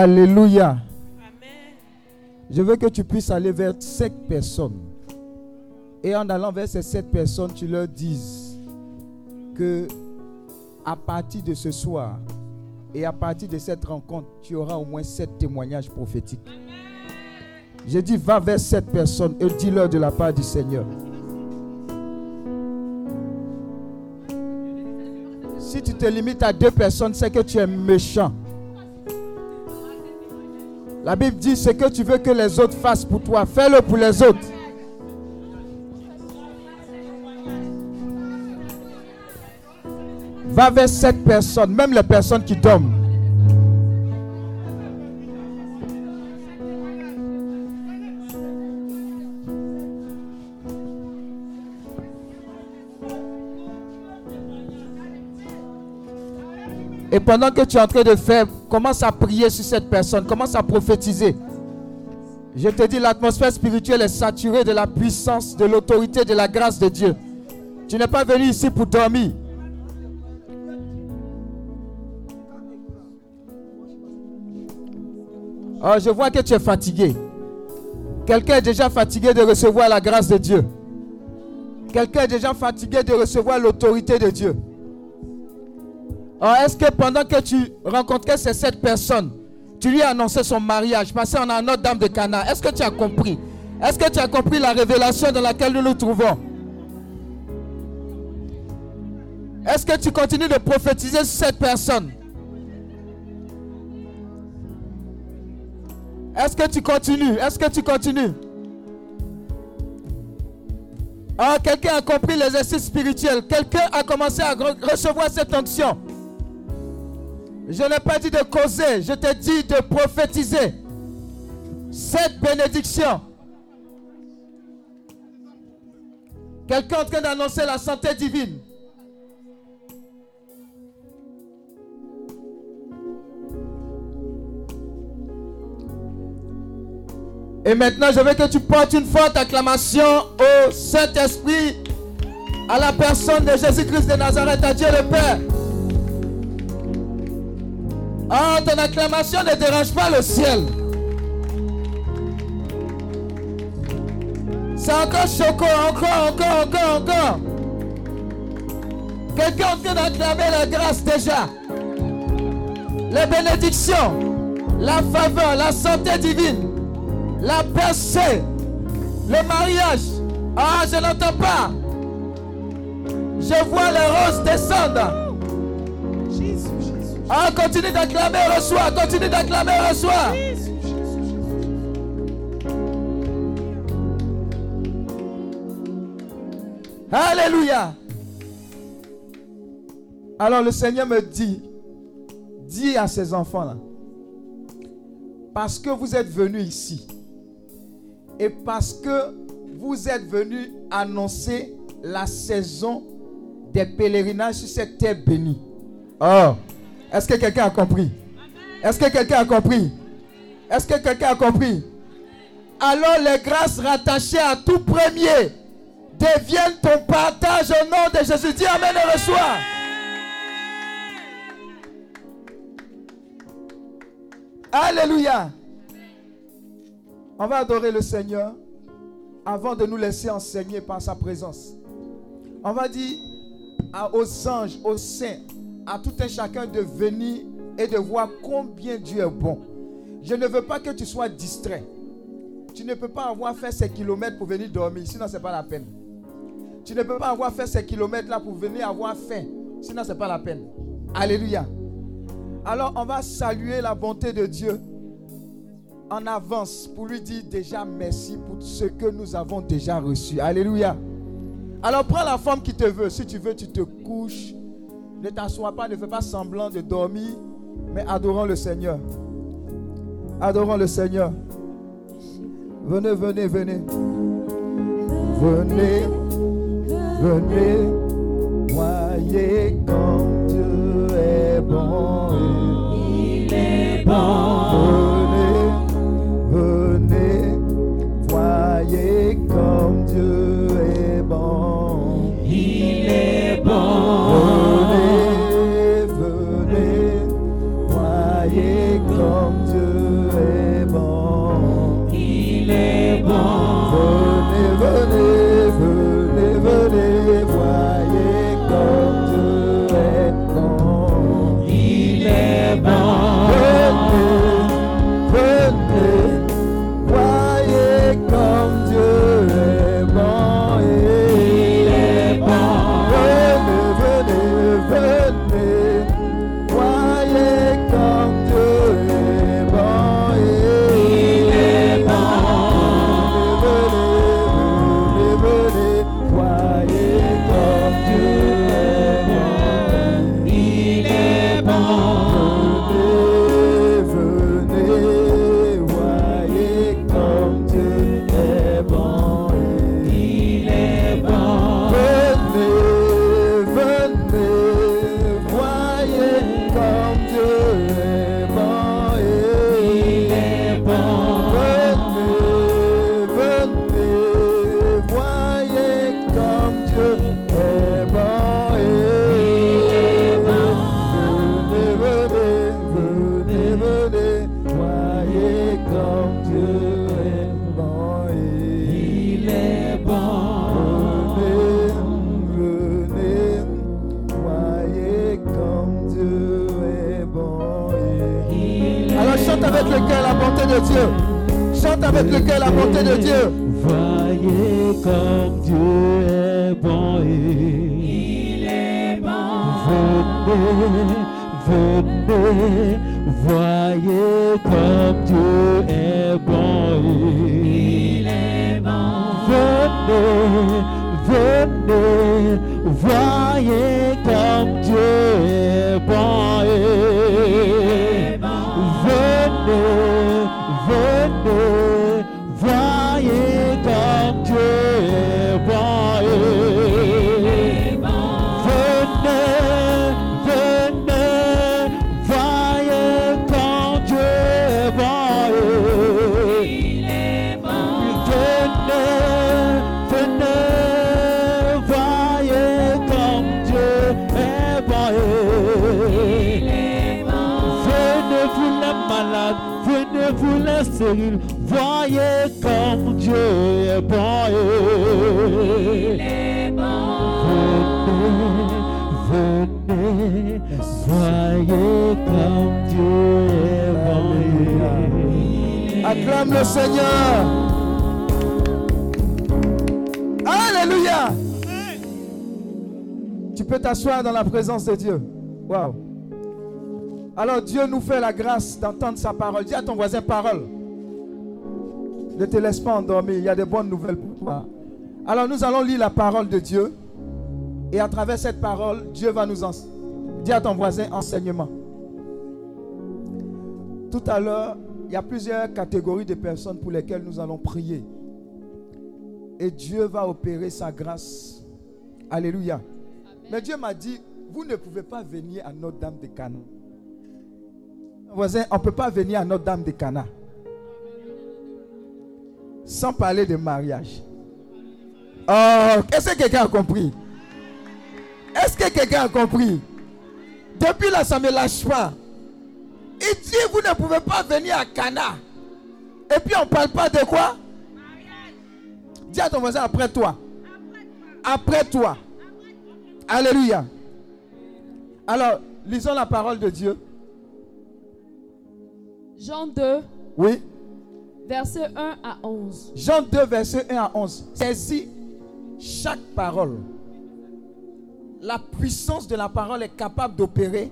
Alléluia. Je veux que tu puisses aller vers sept personnes. Et en allant vers ces sept personnes, tu leur dises que à partir de ce soir et à partir de cette rencontre, tu auras au moins sept témoignages prophétiques. Je dis, va vers sept personnes et dis-leur de la part du Seigneur. Si tu te limites à deux personnes, c'est que tu es méchant. La Bible dit ce que tu veux que les autres fassent pour toi, fais-le pour les autres. Va vers cette personne, même les personnes qui dorment. Pendant que tu es en train de faire, commence à prier sur cette personne, commence à prophétiser. Je te dis, l'atmosphère spirituelle est saturée de la puissance, de l'autorité, de la grâce de Dieu. Tu n'es pas venu ici pour dormir. Oh, je vois que tu es fatigué. Quelqu'un est déjà fatigué de recevoir la grâce de Dieu. Quelqu'un est déjà fatigué de recevoir l'autorité de Dieu. Est-ce que pendant que tu rencontrais ces sept personnes, tu lui as annoncé son mariage, qu'on a un autre dame de Cana, est-ce que tu as compris? Est-ce que tu as compris la révélation dans laquelle nous nous trouvons? Est-ce que tu continues de prophétiser sur cette personne? Est-ce que tu continues? Est-ce que tu continues? Ah, quelqu'un a compris l'exercice spirituel. Quelqu'un a commencé à re- recevoir cette onction. Je n'ai pas dit de causer, je t'ai dit de prophétiser. Cette bénédiction. Quelqu'un en train d'annoncer la santé divine. Et maintenant, je veux que tu portes une forte acclamation au Saint-Esprit, à la personne de Jésus-Christ de Nazareth, à Dieu le Père. Ah, ton acclamation ne dérange pas le ciel. C'est encore choquant, encore, encore, encore, encore. Quelqu'un train d'acclamer la grâce déjà. Les bénédictions, la faveur, la santé divine, la percée, le mariage. Ah, je n'entends pas. Je vois les roses descendre. Ah, continue d'acclamer, reçois. Continue d'acclamer, reçois. Alléluia. Alors le Seigneur me dit, dis à ces enfants-là, parce que vous êtes venus ici et parce que vous êtes venus annoncer la saison des pèlerinages sur cette terre bénie. Oh, est-ce que quelqu'un a compris? Est-ce que quelqu'un a compris? Est-ce que quelqu'un a compris? Alors les grâces rattachées à tout premier deviennent ton partage au nom de Jésus. Dis Amen et reçois. Alléluia. On va adorer le Seigneur avant de nous laisser enseigner par sa présence. On va dire aux anges, aux saints, à tout un chacun de venir et de voir combien Dieu est bon. Je ne veux pas que tu sois distrait. Tu ne peux pas avoir fait ces kilomètres pour venir dormir, sinon ce n'est pas la peine. Tu ne peux pas avoir fait ces kilomètres-là pour venir avoir faim, sinon ce n'est pas la peine. Alléluia. Alors on va saluer la bonté de Dieu en avance pour lui dire déjà merci pour ce que nous avons déjà reçu. Alléluia. Alors prends la forme qui te veut. Si tu veux, tu te couches. Ne t'assois pas, ne fais pas semblant de dormir, mais adorons le Seigneur. Adorons le Seigneur. Venez, venez, venez. Venez, venez. Voyez comme Dieu est bon. Il est bon. Venez, venez. Voyez comme Dieu est bon. Chante avec le cœur la bonté de Dieu. Voyez comme Dieu est bon Il est bon. venez, venez, voyez comme Dieu est bon Il est bon. venez, venez, voyez comme Dieu est bon et venez, venez, voyez comme Dieu est bon. Il est bon. Venez, comme Dieu est bon. Acclame le Seigneur. Alléluia. Tu peux t'asseoir dans la présence de Dieu. Waouh. Alors Dieu nous fait la grâce d'entendre sa parole. Dis à ton voisin parole. Ne te laisse pas endormir. Il y a de bonnes nouvelles pour toi. Alors nous allons lire la parole de Dieu. Et à travers cette parole, Dieu va nous enseigner. Dis à ton voisin enseignement. Tout à l'heure, il y a plusieurs catégories de personnes pour lesquelles nous allons prier. Et Dieu va opérer sa grâce. Alléluia. Mais Dieu m'a dit, vous ne pouvez pas venir à Notre-Dame de Cana. Voisin, on ne peut pas venir à Notre-Dame de Cana. Sans parler de mariage. Oh, est-ce que quelqu'un a compris? Est-ce que quelqu'un a compris? Depuis là, ça ne me lâche pas. Il dit, vous ne pouvez pas venir à Cana. Et puis on ne parle pas de quoi? Dis à ton voisin après toi. Après toi. Alléluia. Alors, lisons la parole de Dieu. Jean 2, Oui. Versets 1 à 11. Jean 2, verset 1 à 11. Saisis chaque parole. La puissance de la parole est capable d'opérer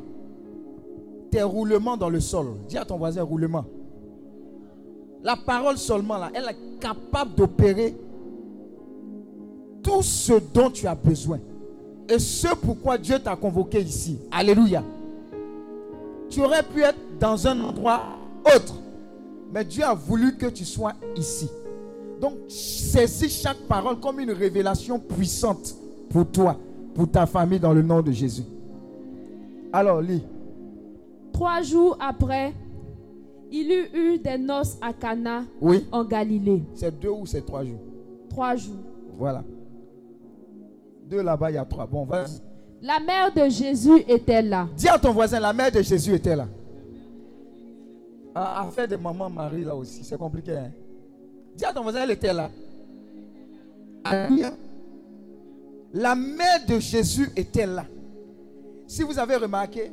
tes roulements dans le sol. Dis à ton voisin roulement. La parole seulement, là, elle est capable d'opérer tout ce dont tu as besoin. Et ce pourquoi Dieu t'a convoqué ici. Alléluia. Tu aurais pu être dans un endroit autre. Mais Dieu a voulu que tu sois ici. Donc, saisis chaque parole comme une révélation puissante pour toi, pour ta famille, dans le nom de Jésus. Alors, lis. Trois jours après, il eut eu des noces à Cana Oui. en Galilée. C'est deux ou c'est trois jours? Trois jours. Voilà. Deux là-bas, il y a trois. Bon, vas La mère de Jésus était là. Dis à ton voisin, la mère de Jésus était là. Ah, affaire de maman Marie là aussi, c'est compliqué. Hein? Dis à ton voisin, elle était là. La mère de Jésus était là. Si vous avez remarqué,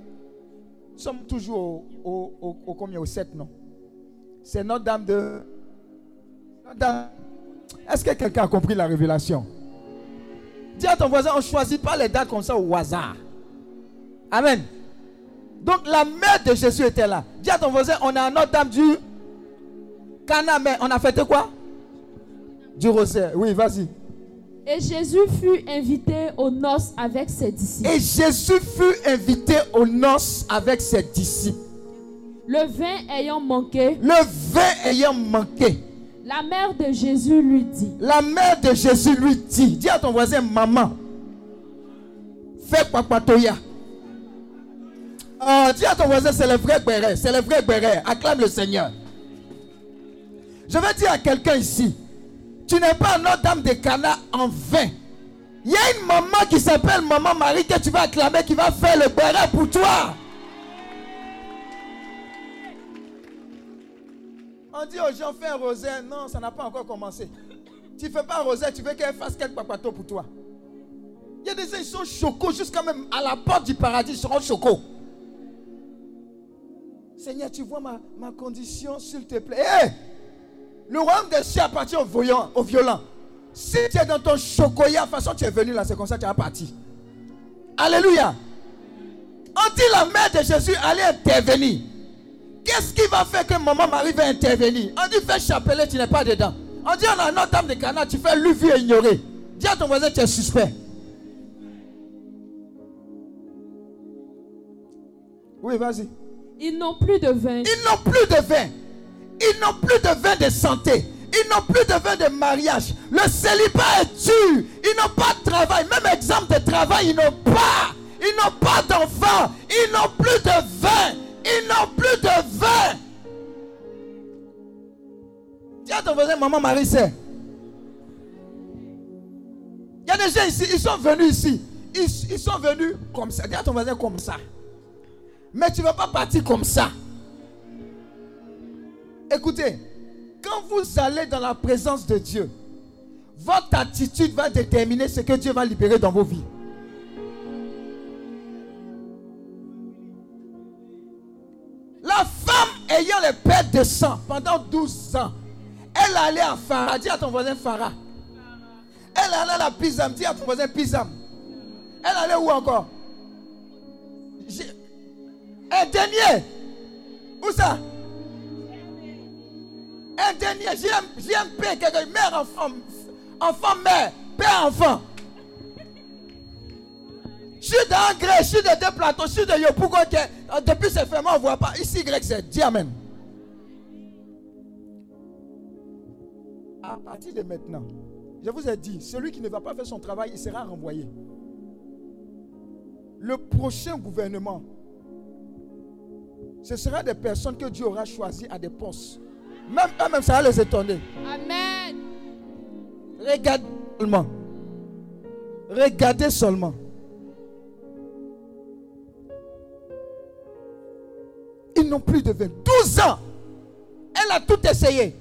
nous sommes toujours au, au, au- combien Au 7, non? C'est Notre-Dame de... Notre-Dame- Est-ce que quelqu'un a compris la révélation? Dis à ton voisin, on ne choisit pas les dates comme ça au hasard. Amen. Donc la mère de Jésus était là. Dis à ton voisin, on a Notre-Dame du Cana, mais on a fêté quoi? Du rosaire. Oui, vas-y. Et Jésus fut invité aux noces avec ses disciples. Et Jésus fut invité aux noces avec ses disciples. Le vin ayant manqué, Le vin ayant manqué, la mère de Jésus lui dit, la mère de Jésus lui dit, dis à ton voisin, maman, fais papatoya. Oh, dis à ton voisin, c'est le vrai béret, c'est le vrai béret. Acclame le Seigneur. Je vais dire à quelqu'un ici, tu n'es pas Notre-Dame de Cana en vain. Il y a une maman qui s'appelle Maman Marie que tu vas acclamer, qui va faire le béret pour toi. On dit aux gens, fais un rosaire. Non, ça n'a pas encore commencé. Tu ne fais pas un rosaire, tu veux qu'elle fasse quelques papatos pour toi. Il y a des gens, ils sont chocos, jusqu'à même à la porte du paradis, ils seront chocos. Seigneur, tu vois ma, ma condition, s'il te plaît. Hé! le royaume des cieux appartient aux violents. Aux. Si tu es dans ton chocolat, de façon, tu es venu là, c'est comme ça que tu es parti. Alléluia. On dit la mère de Jésus allait intervenir. Qu'est-ce qui va faire que maman Marie va intervenir? On dit fais chapelet, tu n'es pas dedans. On dit on a notre dame de Cana, tu fais lui vu et ignorer. Dis à ton voisin, tu es suspect. Oui, vas-y. Ils n'ont plus de vin. Ils n'ont plus de vin. Ils n'ont plus de vin de santé. Ils n'ont plus de vin de mariage. Le célibat est dur. Ils n'ont pas de travail. Même exemple de travail, ils n'ont pas. Ils n'ont pas d'enfants. Ils n'ont plus de vin. Ils n'ont plus de vin. Dis à ton voisin, maman Marie, c'est. Il y a des gens ici, ils sont venus ici. Ils, ils sont venus comme ça. Dis à ton voisin comme ça. Mais tu ne vas pas partir comme ça. Écoutez, quand vous allez dans la présence de Dieu, votre attitude va déterminer ce que Dieu va libérer dans vos vies. La femme ayant les pertes de sang pendant 12 ans, elle allait à Farah. Dis à ton voisin Farah. Elle allait à la Pisam. Dis à ton voisin Pisam. Elle allait où encore? Un dernier. Où ça? Un dernier. JM, JMP, quelqu'un. Mère, enfant. Enfant, mère. Père, enfant. Je suis dans un je suis de deux plateaux, je suis de Yopougo. euh, Depuis ce fermé, on ne voit pas. Ici, Y, c'est. Dis Amen. À partir de maintenant, je vous ai dit, celui qui ne va pas faire son travail, il sera renvoyé. Le prochain gouvernement, ce sera des personnes que Dieu aura choisies à des postes. Même eux-mêmes, ça va les étonner. Amen. Regardez seulement. Regardez seulement. Ils n'ont plus de vin. 12 ans. Elle a tout essayé.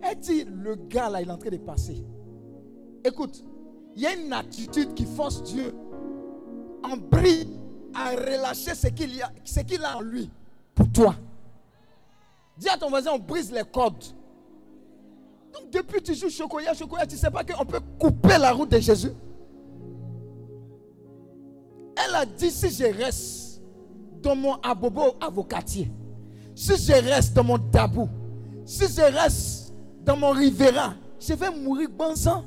Elle dit, le gars là, il est en train de passer. Écoute, il y a une attitude qui force Dieu en brille à relâcher ce qu'il a, ce qu'il a en lui pour toi. Dis à ton voisin, on brise les cordes. Donc depuis tu joues chocolat, chocolat, tu ne sais pas qu'on peut couper la route de Jésus. Elle a dit, si je reste dans mon abobo avocatier, si je reste dans mon tabou, si je reste dans mon rivera, je vais mourir bon sang.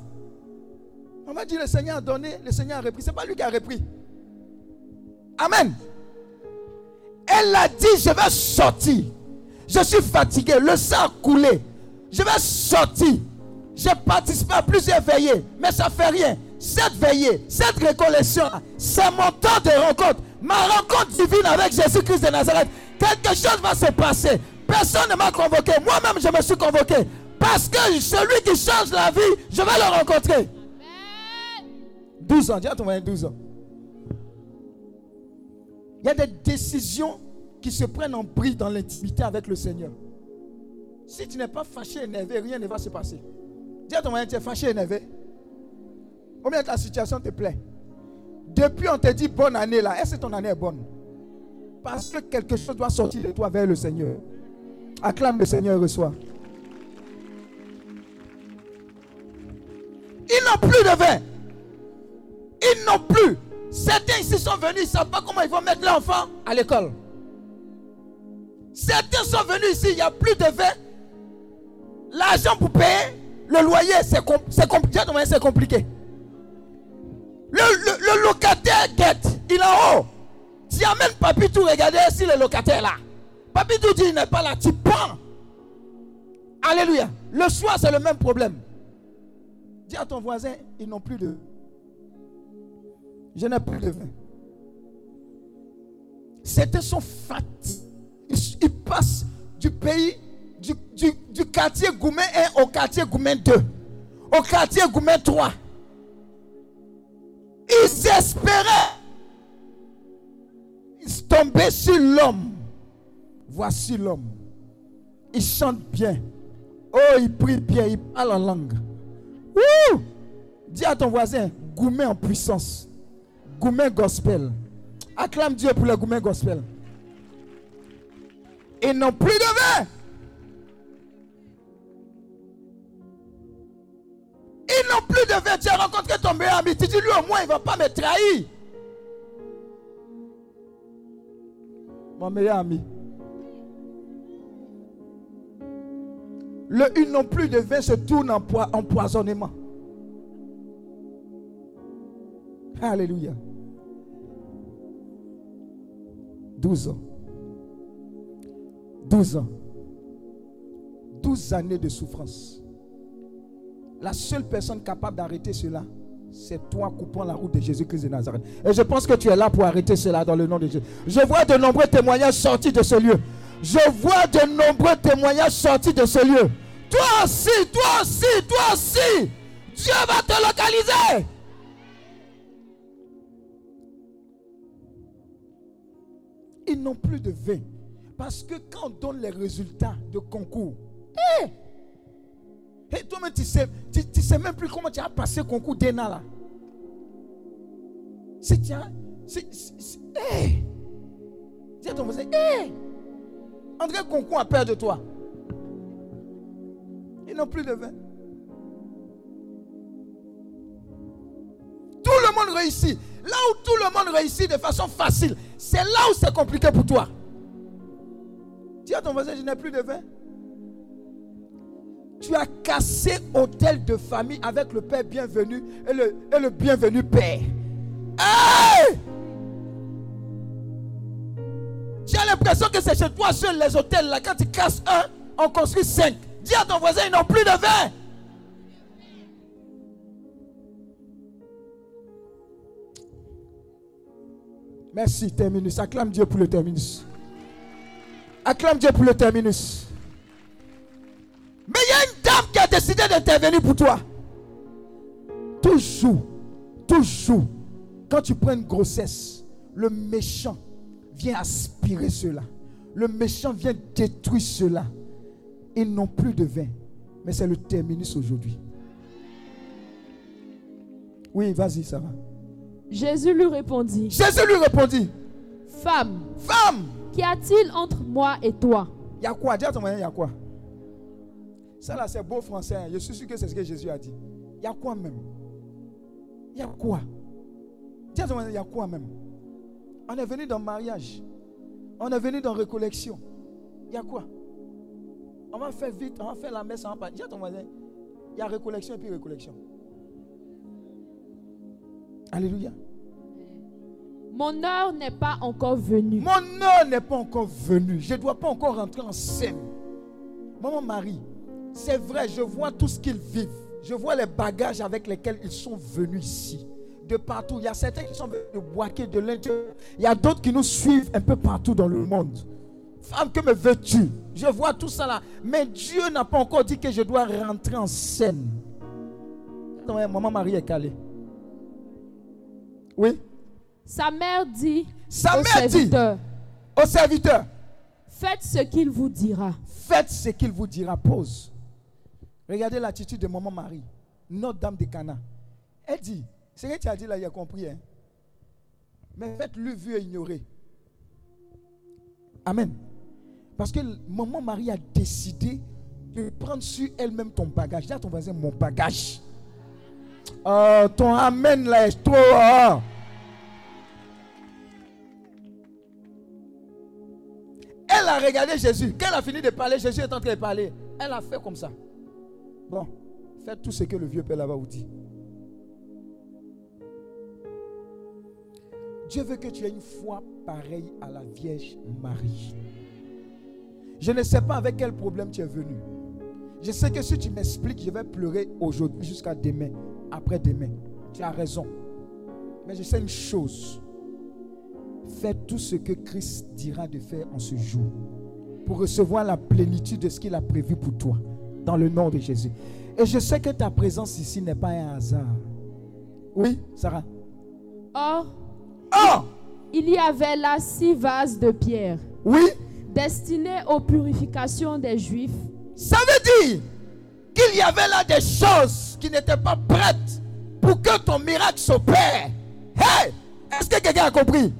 On m'a dit, le Seigneur a donné, le Seigneur a repris. Ce n'est pas lui qui a repris. Amen. Elle a dit, je vais sortir. Je suis fatigué, le sang a coulé. Je vais sortir. J'ai participé à plusieurs veillées, mais ça ne fait rien. Cette veillée, cette récollection, c'est mon temps de rencontre. Ma rencontre divine avec Jésus-Christ de Nazareth. Quelque chose va se passer. Personne ne m'a convoqué. Moi-même, je me suis convoqué. Parce que celui qui change la vie, je vais le rencontrer. 12 ans, dis à ton 12 ans. Il y a des décisions qui se prennent en bris dans l'intimité avec le Seigneur. Si tu n'es pas fâché, énervé, rien ne va se passer. Dis à ton mari, tu es fâché, énervé. Combien ta situation te plaît Depuis on te dit bonne année là, est-ce que ton année est bonne? Parce que quelque chose doit sortir de toi vers le Seigneur. Acclame le Seigneur et reçoit. Ils n'ont plus de vin. Ils n'ont plus. Certains ici sont venus, ils ne savent pas comment ils vont mettre l'enfant à l'école. Certains sont venus ici, il n'y a plus de vin. L'argent pour payer le loyer, c'est compliqué. C'est compliqué. Le, locataire guette, il est en haut. Tu amènes Papy tout regarder si le locataire est là. Papy tout dit il n'est pas là, tu prends. Alléluia. Le soir, c'est le même problème. Dis à ton voisin, ils n'ont plus de. Je n'ai plus de vin. C'était son fatigués. Ils, passent du pays, du, quartier Goumen 1 au quartier Goumen 2, au quartier Goumen 3. Ils espéraient. Ils tombaient sur l'homme. Voici l'homme. Il chante bien. Oh, il prie bien, il parle en langue. Dis à ton voisin, Goumen en puissance. Goumen gospel. Acclame Dieu pour le Goumen gospel. Ils n'ont plus de vin. Ils n'ont plus de vin. Tu as rencontré ton meilleur ami. Tu dis lui au moins il ne va pas me trahir. Mon meilleur ami. Le ils n'ont plus de vin se tourne en empoisonnement. Alléluia. 12 ans. 12 ans. 12 années de souffrance. La seule personne capable d'arrêter cela, c'est toi coupant la route de Jésus-Christ de Nazareth. Et je pense que tu es là pour arrêter cela dans le nom de Jésus. Je vois de nombreux témoignages sortis de ce lieu. Je vois de nombreux témoignages sortis de ce lieu. Toi aussi, toi aussi, toi aussi. Dieu va te localiser. Ils n'ont plus de vin. Parce que quand on donne les résultats de concours, hé, hey, toi-même, tu sais, tu, sais même plus comment tu as passé le concours d'ENA là. C'est tiens, c'est, hé, dis à ton voisin, hé, André Concours a peur de toi. Ils n'ont plus de vin. Tout le monde réussit. Là où tout le monde réussit de façon facile, c'est là où c'est compliqué pour toi. Dis à ton voisin, je n'ai plus de vin. Tu as cassé hôtel de famille avec le Père bienvenu et le, bienvenu Père. tu as l'impression que c'est chez toi seul les hôtels là. Quand tu casses un, on construit cinq. Dis à ton voisin, ils n'ont plus de vin. Merci, terminus. Acclame Dieu pour le terminus. Acclame Dieu pour le terminus. Mais il y a une dame qui a décidé d'intervenir pour toi. Toujours, toujours, quand tu prends une grossesse, le méchant vient aspirer cela. Le méchant vient détruire cela. Ils n'ont plus de vin. Mais c'est le terminus aujourd'hui. Oui, vas-y, ça va. Jésus lui répondit, Jésus lui répondit, Femme, femme, qu'y a-t-il entre moi et toi? Il y a quoi Dis à ton moyen, il y a quoi Ça là, c'est beau français. hein. Je suis sûr que c'est ce que Jésus a dit. Il y a quoi même Il y a quoi Dis à ton moyen, il y a quoi même On est venu dans le mariage. On est venu dans la récollection. Il y a quoi On va faire vite, on va faire la messe en bas. Dis à ton voisin, il y a récollection et puis récollection. Alléluia. Mon heure n'est pas encore venue. Mon heure n'est pas encore venue. Je ne dois pas encore rentrer en scène. Maman Marie, c'est vrai, je vois tout ce qu'ils vivent. Je vois les bagages avec lesquels ils sont venus ici. De partout. Il y a certains qui sont venus de Boaké, de l'intérieur. Il y a d'autres qui nous suivent un peu partout dans le monde. Femme, que me veux-tu? Je vois tout ça là. Mais Dieu n'a pas encore dit que je dois rentrer en scène. Non, maman Marie est calée. Oui. Sa mère dit Sa au mère dit serviteur, au serviteur, Faites ce qu'il vous dira. faites ce qu'il vous dira. Pause. Regardez l'attitude de maman Marie, notre dame de Cana. Elle dit, ce que tu as dit là, il a compris. Hein? Mais faites-le vu et ignorer. Amen. Parce que maman Marie a décidé de prendre sur elle-même ton bagage. Dis à ton voisin, mon bagage. Oh, ton amen là est trop. Elle a regardé Jésus. Quand elle a fini de parler, Jésus est en train de parler. Elle a fait comme ça. Bon, faites tout ce que le vieux père là-bas vous dit. Dieu veut que tu aies une foi pareille à la Vierge Marie. Je ne sais pas avec quel problème tu es venu. Je sais que si tu m'expliques, je vais pleurer aujourd'hui jusqu'à demain, après-demain. Tu as raison. Mais je sais une chose. Fais tout ce que Christ dira de faire en ce jour pour recevoir la plénitude de ce qu'il a prévu pour toi. Dans le nom de Jésus. Et je sais que ta présence ici n'est pas un hasard. Oui, Sarah. Or, Oh, il y avait là six vases de pierre oui, destinés aux purifications des Juifs. ça veut dire qu'il y avait là des choses qui n'étaient pas prêtes pour que ton miracle s'opère. Hey, est-ce que quelqu'un a compris?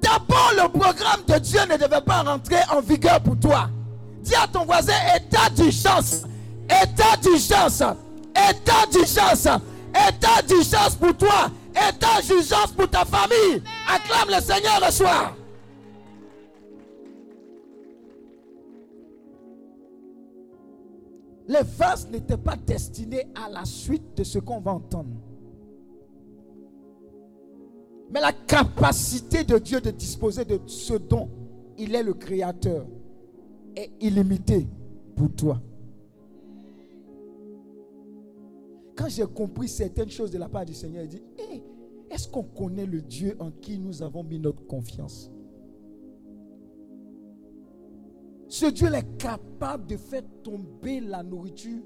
D'abord, le programme de Dieu ne devait pas rentrer en vigueur pour toi. Dis à ton voisin, état d'urgence, état d'urgence, état d'urgence, état d'urgence pour toi, état d'urgence pour ta famille. Acclame le Seigneur le soir. Les vases n'étaient pas destinés à la suite de ce qu'on va entendre. Mais la capacité de Dieu de disposer de ce dont il est le créateur est illimitée pour toi. Quand j'ai compris certaines choses de la part du Seigneur, il dit, Hey, est-ce qu'on connaît le Dieu en qui nous avons mis notre confiance? Ce Dieu est capable de faire tomber la nourriture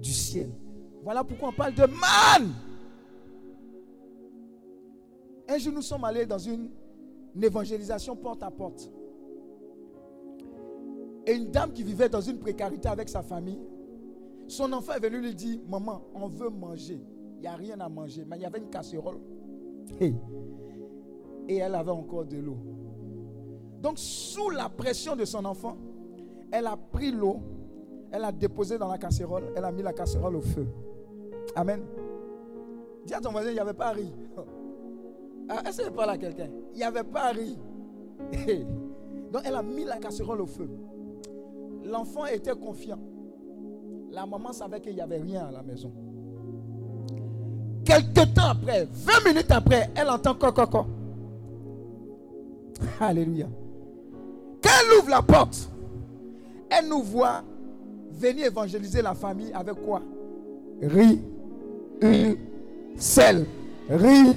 du ciel. Voilà pourquoi on parle de man. Un jour, nous sommes allés dans une, évangélisation porte à porte. Et une dame qui vivait dans une précarité avec sa famille, son enfant est venu lui dire, maman, on veut manger. Il n'y a rien à manger. Mais il y avait une casserole. Et elle avait encore de l'eau. Donc, sous la pression de son enfant, elle a pris l'eau, elle a déposé dans la casserole, elle a mis la casserole au feu. Amen. Dis à ton voisin, il n'y avait pas ri. Ah, Est-ce qu'elle parle à quelqu'un? Il n'y avait pas ri. Donc elle a mis la casserole au feu. L'enfant était confiant. La maman savait qu'il n'y avait rien à la maison. Quelques temps après, 20 minutes après, elle entend coco. Alléluia. Quand elle ouvre la porte, elle nous voit venir évangéliser la famille avec quoi? Riz, sel. Riz,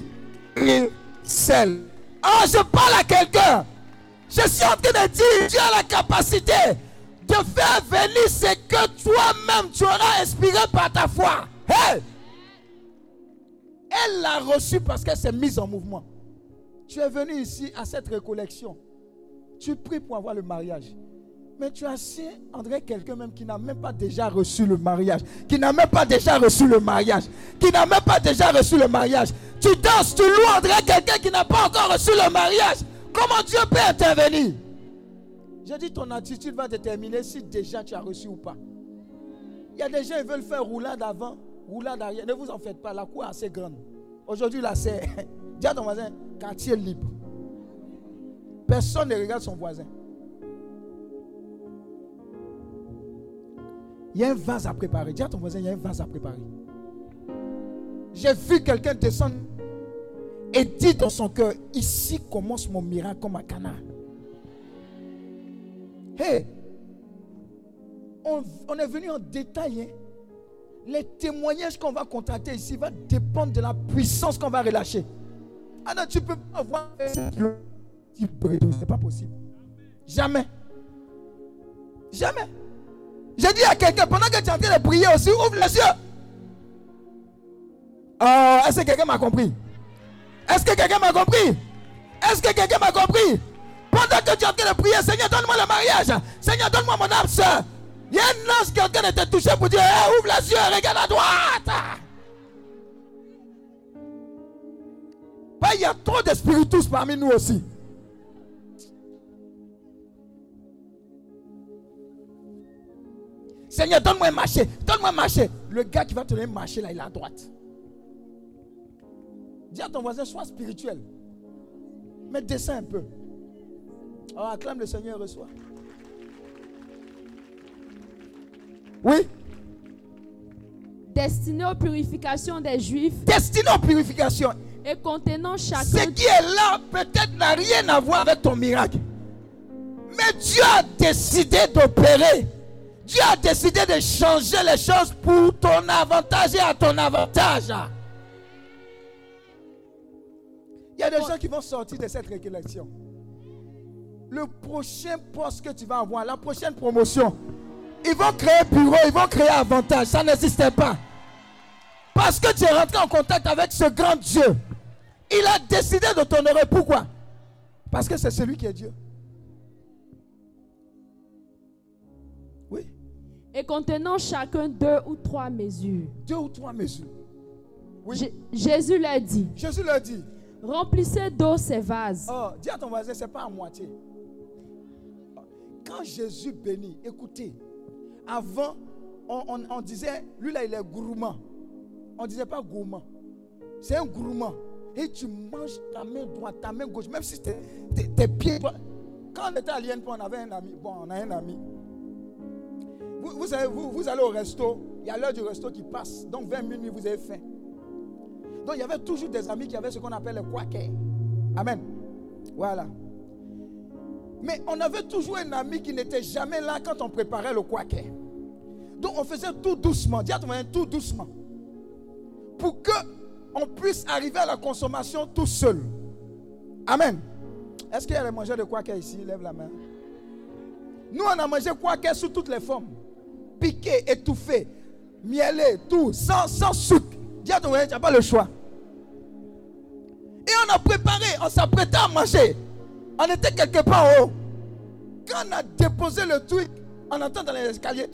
sel. Ah, je parle à quelqu'un. Je suis en train de dire, Dieu a la capacité de faire venir ce que toi-même tu auras inspiré par ta foi. Elle l'a reçu parce qu'elle s'est mise en mouvement. Tu es venu ici à cette récollection. Tu pries pour avoir le mariage. Mais tu as assis, André, quelqu'un même qui n'a même pas déjà reçu le mariage. Qui n'a même pas déjà reçu le mariage. Qui n'a même pas déjà reçu le mariage. Tu danses, tu loues, André, quelqu'un qui n'a pas encore reçu le mariage. Comment Dieu peut intervenir? J'ai dit, ton attitude va déterminer si déjà tu as reçu ou pas. Il y a des gens qui veulent faire roulant d'avant, roulant d'arrière. Ne vous en faites pas, la cour est assez grande. Aujourd'hui, là, c'est. Dis à ton voisin, quartier libre. Personne ne regarde son voisin. Il y a un vase à préparer. Dis à ton voisin, il y a un vase à préparer. J'ai vu quelqu'un descendre et dit dans son cœur, ici commence mon miracle comme à Cana. Hey, on, est venu en détail. hein. Les témoignages qu'on va contracter ici vont dépendre de la puissance qu'on va relâcher. Ah non, tu peux avoir c'est pas possible. Jamais. Jamais. J'ai dit à quelqu'un, pendant que tu es en train de prier aussi, ouvre les yeux. Oh, est-ce que quelqu'un m'a compris? Est-ce que quelqu'un m'a compris? Est-ce que quelqu'un m'a compris? Pendant que tu es en train de prier, Seigneur, donne-moi le mariage. Seigneur, donne-moi mon âme sœur. Il y a un ange qui est en train de te toucher pour dire, Eh, ouvre les yeux, regarde à droite. Bah, il y a trop de spiritus parmi nous aussi. Seigneur, donne-moi un marché. Donne-moi un marché. Le gars qui va te donner un marché, là, il est à droite. Dis à ton voisin, sois spirituel. Mais descends un peu. Oh, acclame le Seigneur et reçois. Oui? destiné aux purifications des Juifs Destiné aux purifications. et contenant Ce chacun qui est là, peut-être n'a rien à voir avec ton miracle. Mais Dieu a décidé d'opérer. Dieu a décidé de changer les choses pour ton avantage et à ton avantage. Il y a des gens qui vont sortir de cette récollection. Le prochain poste que tu vas avoir, la prochaine promotion, ils vont créer bureau, ils vont créer avantage. Ça n'existait pas. Parce que tu es rentré en contact avec ce grand Dieu. Il a décidé de t'honorer. Pourquoi? Parce que c'est celui qui est Dieu. Et contenant chacun deux ou trois mesures. Deux ou trois mesures. Oui. Jésus leur dit, Jésus leur dit remplissez d'eau ces vases. Oh, dis à ton voisin, c'est pas à moitié. Quand Jésus bénit, écoutez, avant, on, on- on disait, lui là, il est gourmand. On disait pas gourmand. C'est un gourmand. Et tu manges ta main droite, ta main gauche, même si tes, tes- tes pieds. Quand on était à l'INP, on avait un ami. Bon, on a un ami. Vous, allez au resto, il y a l'heure du resto qui passe. Donc, vers minuit, vous avez faim. Donc, il y avait toujours des amis qui avaient ce qu'on appelle le quaker. Amen. Voilà. Mais on avait toujours un ami qui n'était jamais là quand on préparait le quaker. Donc, on faisait tout doucement. Dis à ton voisin, tout doucement. Pour que on puisse arriver à la consommation tout seul. Amen. Est-ce qu'il y a des mangeurs de quaker ici? Lève la main. Nous, on a mangé quaker sous toutes les formes. Piqué, étouffé, mielé, tout, sans, sans sucre. Dis à tu n'as pas le choix. Et on a préparé, on s'apprêtait à manger. On était quelque part en haut. Quand on a déposé le truc, on entend dans les escaliers.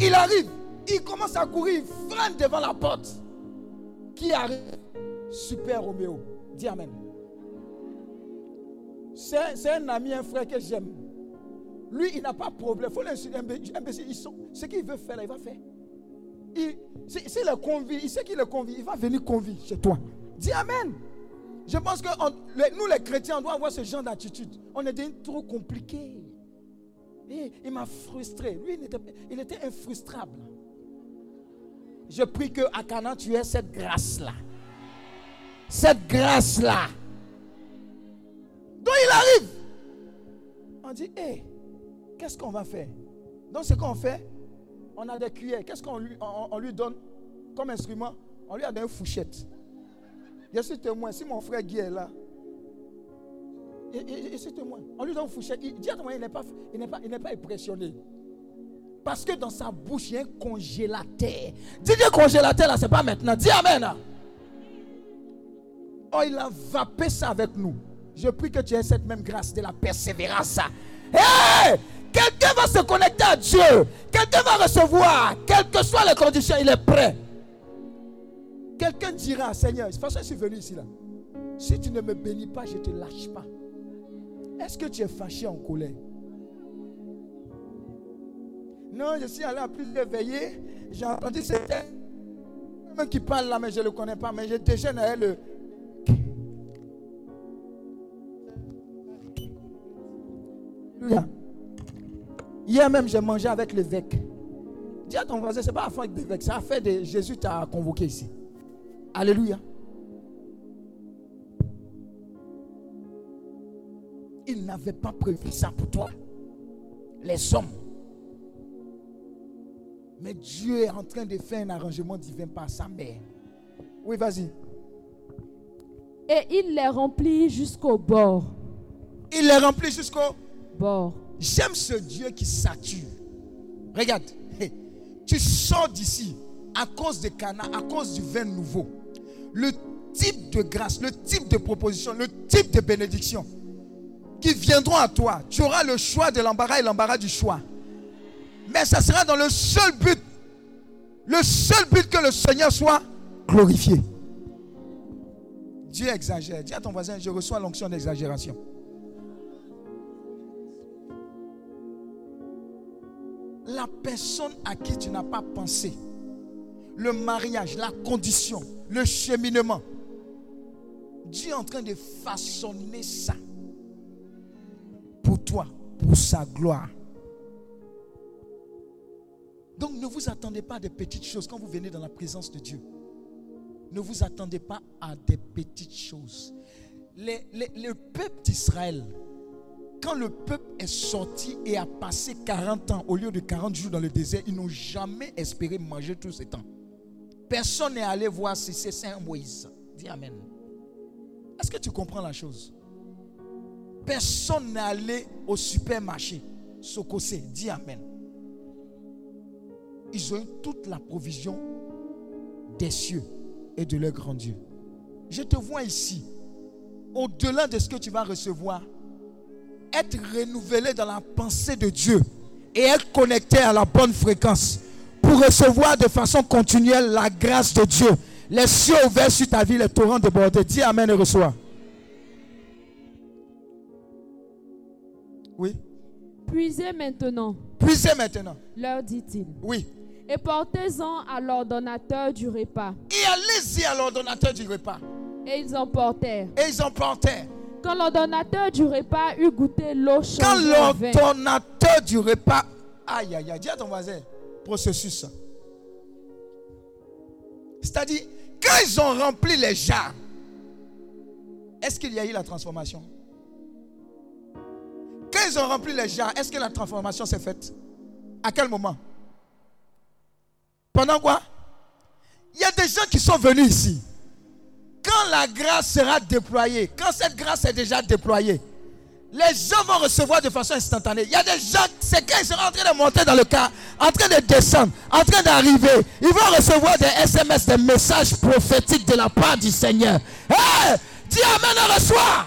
Il arrive, il commence à courir, il freine devant la porte. Qui arrive? Super Roméo. Dis Amen. C'est un ami, un frère que j'aime. Lui, il n'a pas de problème. Il faut l'insulter. Ce qu'il veut faire, là, il va faire. Il- si- S'il est convié, il sait qu'il est convié, il va venir convié chez toi. Dis Amen. Je pense que nous, les chrétiens, on doit avoir ce genre d'attitude. On est devenu trop compliqué. Il m'a frustré. Lui, il était, il infrustrable. Je prie que Canaan, tu aies cette grâce-là. Cette grâce-là. Donc il arrive. On dit, hé, qu'est-ce qu'on va faire? Donc ce qu'on fait, on a des cuillères. Qu'est-ce qu'on lui, on, lui donne comme instrument? On lui a donné une fourchette. Je suis témoin. Si mon frère Guy est là, et c'est témoin. On lui donne une fourchette. Il dit à voisin, il n'est pas, pas, pas impressionné. Parce que dans sa bouche, il y a un congélateur. Dis le congélateur là, c'est pas maintenant. Dis Amen. Oh, il a vapé ça avec nous. Je prie que tu aies cette même grâce de la persévérance. Hey! Quelqu'un va se connecter à Dieu. Quelqu'un va recevoir. Quelles que soient les conditions, il est prêt. Quelqu'un dira, Seigneur, de toute façon, je suis venu ici là. Si tu ne me bénis pas, je ne te lâche pas. Est-ce que tu es fâché en colère? Non, je suis allé à plusieurs veillées. J'ai entendu c'était même qui parle là, mais je ne le connais pas. Mais je déjeune avec le. Alléluia. Hier même, j'ai mangé avec l'évêque. Dis à ton voisin, ce n'est pas affaire d'évêque, c'est affaire de Jésus t'a convoqué ici. Alléluia. Il n'avait pas prévu ça pour toi. Les hommes. Mais Dieu est en train de faire un arrangement divin par sa mère. Oui, vas-y. Et il les remplit jusqu'au bord. Il les remplit jusqu'au Bord. J'aime ce Dieu qui sature. Regarde, tu sors d'ici à cause de Cana, à cause du vin nouveau. Le type de grâce, le type de proposition, le type de bénédiction qui viendront à toi. Tu auras le choix de l'embarras et l'embarras du choix. Mais ça sera dans le seul but, le seul but que le Seigneur soit glorifié. Dieu exagère. Dis à ton voisin, je reçois l'onction d'exagération. La personne à qui tu n'as pas pensé, le mariage, la condition, le cheminement, Dieu est en train de façonner ça pour toi, pour sa gloire. Donc ne vous attendez pas à des petites choses quand vous venez dans la présence de Dieu. Ne vous attendez pas à des petites choses. Les- les- le peuple d'Israël, quand le peuple est sorti et a passé 40 ans au lieu de 40 jours dans le désert, ils n'ont jamais espéré manger tout ce temps. Personne n'est allé voir si c'est Saint Moïse. Dis Amen. Est-ce que tu comprends la chose? Personne n'est allé au supermarché. Sokosé, dis Amen. Ils ont eu toute la provision des cieux et de leur grand Dieu. Je te vois ici, au-delà de ce que tu vas recevoir, être renouvelé dans la pensée de Dieu et être connecté à la bonne fréquence pour recevoir de façon continuelle la grâce de Dieu. Les cieux ouverts sur ta vie, les torrents débordés. Dis Amen et reçois. Oui. Puisez maintenant, Puisez maintenant. leur dit-il, Oui. et portez-en à l'ordonnateur du repas. Et allez-y à l'ordonnateur du repas. Et ils emportèrent. Et ils emportèrent. Quand l'ordonnateur du repas eut goûté l'eau Quand en vin, l'ordonnateur du repas. Aïe, aïe, aïe. Dis à ton voisin. Processus. C'est-à-dire, quand ils ont rempli les jarres, est-ce qu'il y a eu la transformation? Quand ils ont rempli les jarres, est-ce que la transformation s'est faite? À quel moment? Pendant quoi? Il y a des gens qui sont venus ici. Quand la grâce sera déployée, quand cette grâce est déjà déployée, les gens vont recevoir de façon instantanée. Il y a des gens, c'est quand ils seront en train de monter dans le car, en train de descendre, en train d'arriver, ils vont recevoir des SMS, des messages prophétiques de la part du Seigneur. Hey, dis Amen et reçois.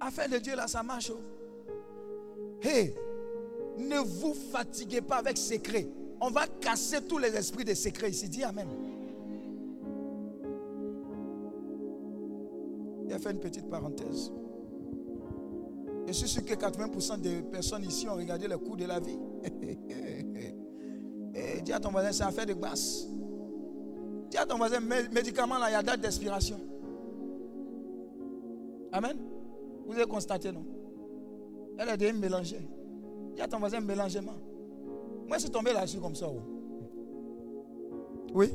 Affaire de Dieu, là, ça marche. oh. Hey, ne vous fatiguez pas avec secret. On va casser tous les esprits des secrets ici. Dis Amen. A fait une petite parenthèse. Je suis sûr que 80% des personnes ici ont regardé le cours de la vie. Et dis à ton voisin, c'est affaire de grâce. Dis à ton voisin, mé- médicament là, il y a date d'expiration. Amen. Vous avez constaté, non? Elle a déjà mélangé. Dis à ton voisin, mélangement. Moi, je suis tombé là-dessus comme ça. oh. Oui.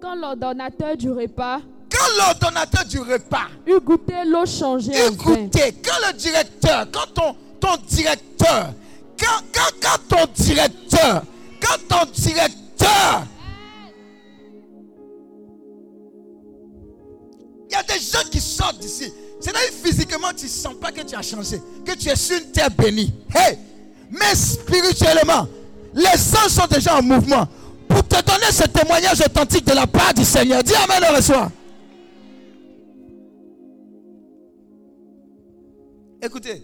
quand l'ordonnateur du repas Quand l'ordonnateur du repas eut goûté l'eau changée vin, Écoutez, quand le directeur, quand ton, ton directeur, quand, quand, quand ton directeur, quand ton directeur, il y a des gens qui sortent d'ici. C'est-à-dire physiquement, tu ne sens pas que tu as changé, que tu es sur une terre bénie. Hey, mais spirituellement, les anges sont déjà en mouvement pour te donner ce témoignage authentique de la part du Seigneur. Dis Amen, le reçoit. Écoutez,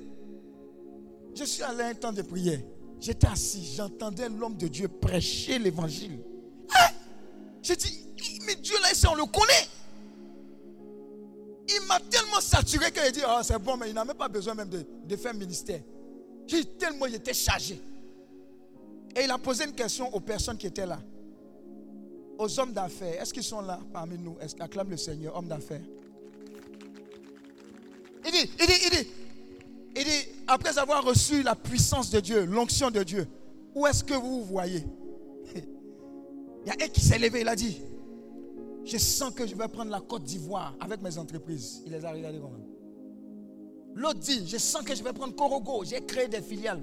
je suis allé un temps de prière. J'étais assis, j'entendais l'homme de Dieu prêcher l'évangile. Hein? J'ai dit, mais Dieu là, on le connaît. Il m'a tellement saturé qu'il a dit, oh, c'est bon, mais il n'a même pas besoin même de, de faire ministère. J'ai tellement, était chargé. Et il a posé une question aux personnes qui étaient là. Aux hommes d'affaires. Est-ce qu'ils sont là parmi nous? Est-ce qu'acclame le Seigneur, homme d'affaires? Il dit, il dit, il dit, il dit, après avoir reçu la puissance de Dieu, l'onction de Dieu, où est-ce que vous vous voyez? Il y a un qui s'est levé, il a dit, je sens que je vais prendre la Côte d'Ivoire avec mes entreprises. Il les a regardés comme L'autre dit, je sens que je vais prendre Corogo, j'ai créé des filiales.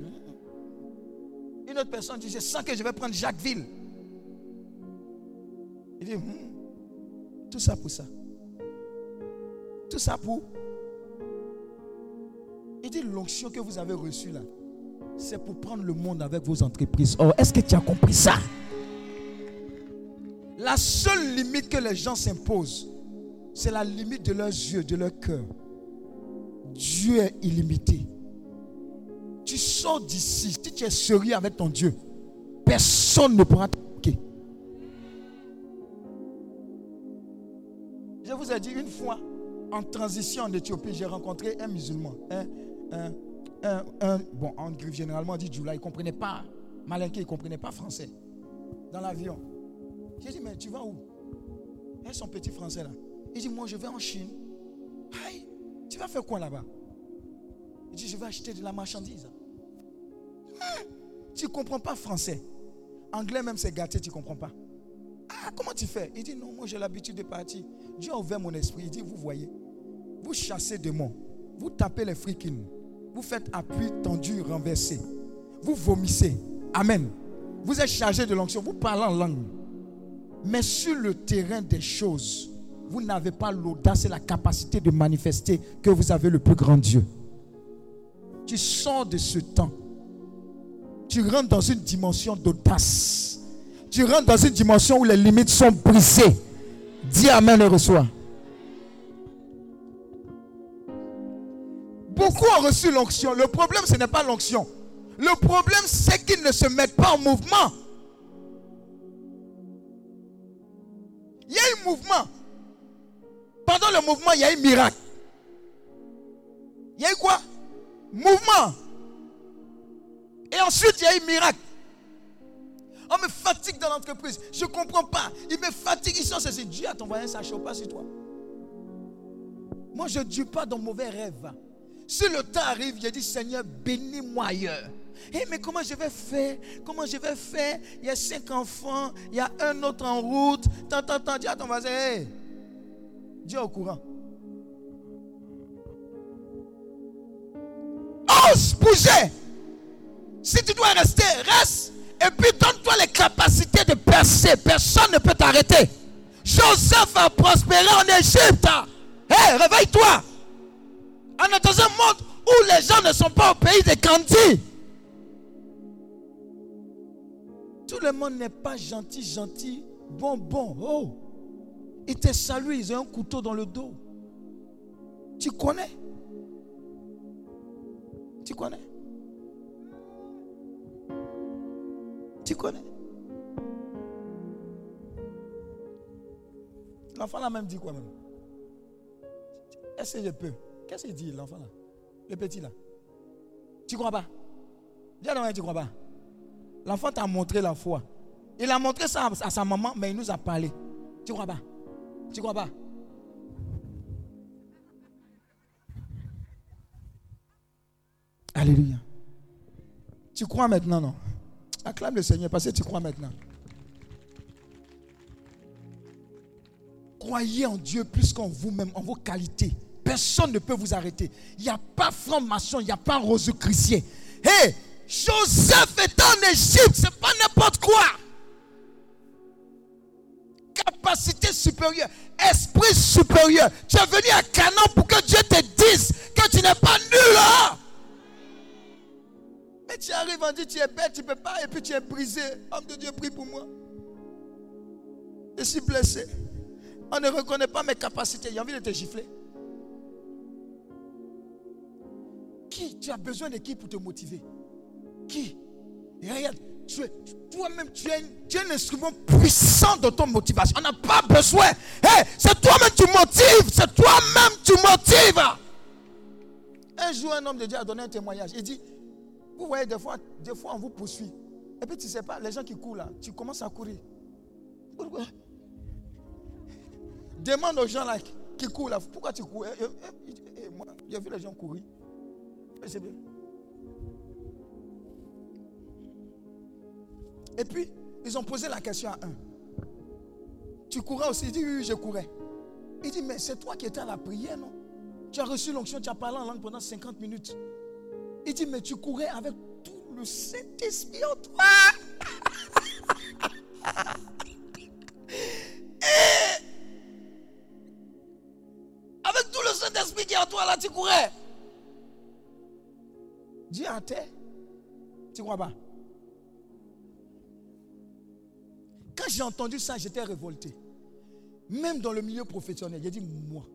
Une autre personne dit, je sens que je vais prendre Jacquesville. Il dit, hmm, tout ça pour ça. Tout ça pour il dit l'onction que vous avez reçue là, c'est pour prendre le monde avec vos entreprises. Oh, est-ce que tu as compris ça? La seule limite que les gens s'imposent, c'est la limite de leurs yeux, de leur cœur. Dieu est illimité. Tu sors d'ici, si tu es sérieux avec ton Dieu, personne ne pourra t'attaquer. Je vous ai dit une fois, en transition en Éthiopie, j'ai rencontré un musulman, un, bon, en griffe généralement, on dit Djoula, il ne comprenait pas, Malinké, il ne comprenait pas français. Dans l'avion. J'ai dit, mais tu vas où? Et son petit français là. Il dit, moi je vais en Chine. Aïe, tu vas faire quoi là-bas? Il dit, je vais acheter de la marchandise. Hein? Tu ne comprends pas français. Anglais même c'est gâté, tu ne comprends pas. Ah, comment tu fais? Il dit, non, moi j'ai l'habitude de partir. Dieu a ouvert mon esprit. Il dit, vous voyez, vous chassez démons, vous tapez les frikines, vous faites appui tendu, renversé. Vous vomissez. Amen. Vous êtes chargé de l'onction. Vous parlez en langue. Mais sur le terrain des choses, vous n'avez pas l'audace et la capacité de manifester que vous avez le plus grand Dieu. Tu sors de ce temps. Tu rentres dans une dimension d'audace. Tu rentres dans une dimension où les limites sont brisées. Dis Amen et reçois. Beaucoup ont reçu l'onction. Le problème, ce n'est pas l'onction. Le problème, c'est qu'ils ne se mettent pas en mouvement. Il y a un mouvement. Le mouvement, il y a un miracle. Il y a eu quoi? Mouvement. Et ensuite, il y a un miracle. On me fatigue dans l'entreprise. Je ne comprends pas. Il me fatigue. Ils sont c'est Dieu a envoyé un sachet pas sur toi. Moi, je ne dis pas dans mauvais rêve. Si le temps arrive, j'ai dit Seigneur, bénis-moi ailleurs. Eh, mais comment je vais faire? Comment je vais faire? Il y a cinq enfants, il y a un autre en route. Tant, tant, tant, dis à ton voisin, hey, Dieu au courant. Ose bouger. Si tu dois rester, reste. Et puis donne-toi les capacités de percer. Personne ne peut t'arrêter. Joseph a prospéré en Égypte. Hé, hey, réveille-toi. On est dans un monde où les gens ne sont pas au pays des candis. Tout le monde n'est pas gentil, gentil, bon, bon. Oh, ils te saluent, ils ont un couteau dans le dos. Tu connais? Tu connais? Tu connais? L'enfant l'a même dit quoi même? Est-ce que Qu'est-ce qu'il dit, l'enfant là? Le petit là. Tu crois pas? Dis à tu crois pas? L'enfant t'a montré la foi. Il a montré ça à sa maman, mais il nous a parlé. Tu crois pas? Tu crois pas? Alléluia. Tu crois maintenant, non? Acclame le Seigneur parce que tu crois maintenant. Croyez en Dieu plus qu'en vous-même, en vos qualités. Personne ne peut vous arrêter. Il n'y a pas franc-maçon, il n'y a pas rose-christien. Hé, Joseph est en Égypte, c'est pas n'importe quoi. Capacité supérieure, esprit supérieur. Tu es venu à Canaan pour que Dieu te dise que tu n'es pas nul. Hein? Mais tu arrives, on dit tu es bête, tu ne peux pas, et puis tu es brisé. Homme de Dieu, prie pour moi. Je suis blessé. On ne reconnaît pas mes capacités. J'ai envie de te gifler. Qui? Tu as besoin de qui pour te motiver? Qui? Regarde, toi-même, tu es, tu un instrument puissant de ton motivation. On n'a pas besoin. Hey, c'est toi-même qui motives. C'est toi-même qui motives. Un jour, un homme de Dieu a donné un témoignage. Il dit, vous voyez, des fois, des fois, on vous poursuit. Et puis, tu ne sais pas, les gens qui courent là, tu commences à courir. Pourquoi? Demande aux gens là qui- courent là, pourquoi tu cours? Eh, eh, eh, Moi, j'ai vu les gens courir. Et puis, ils ont posé la question à un. Tu courais aussi? Il dit, oui, oui, je courais. Il dit, mais c'est toi qui étais à la prière, non? Tu as reçu l'onction, tu as parlé en langue pendant 50 minutes. Il dit, mais tu courais avec tout le Saint-Esprit en toi. Et avec tout le Saint-Esprit qui est en toi, là, tu courais. Dis à terre, tu crois pas? Quand j'ai entendu ça, j'étais révolté. Même dans le milieu professionnel, j'ai dit, moi,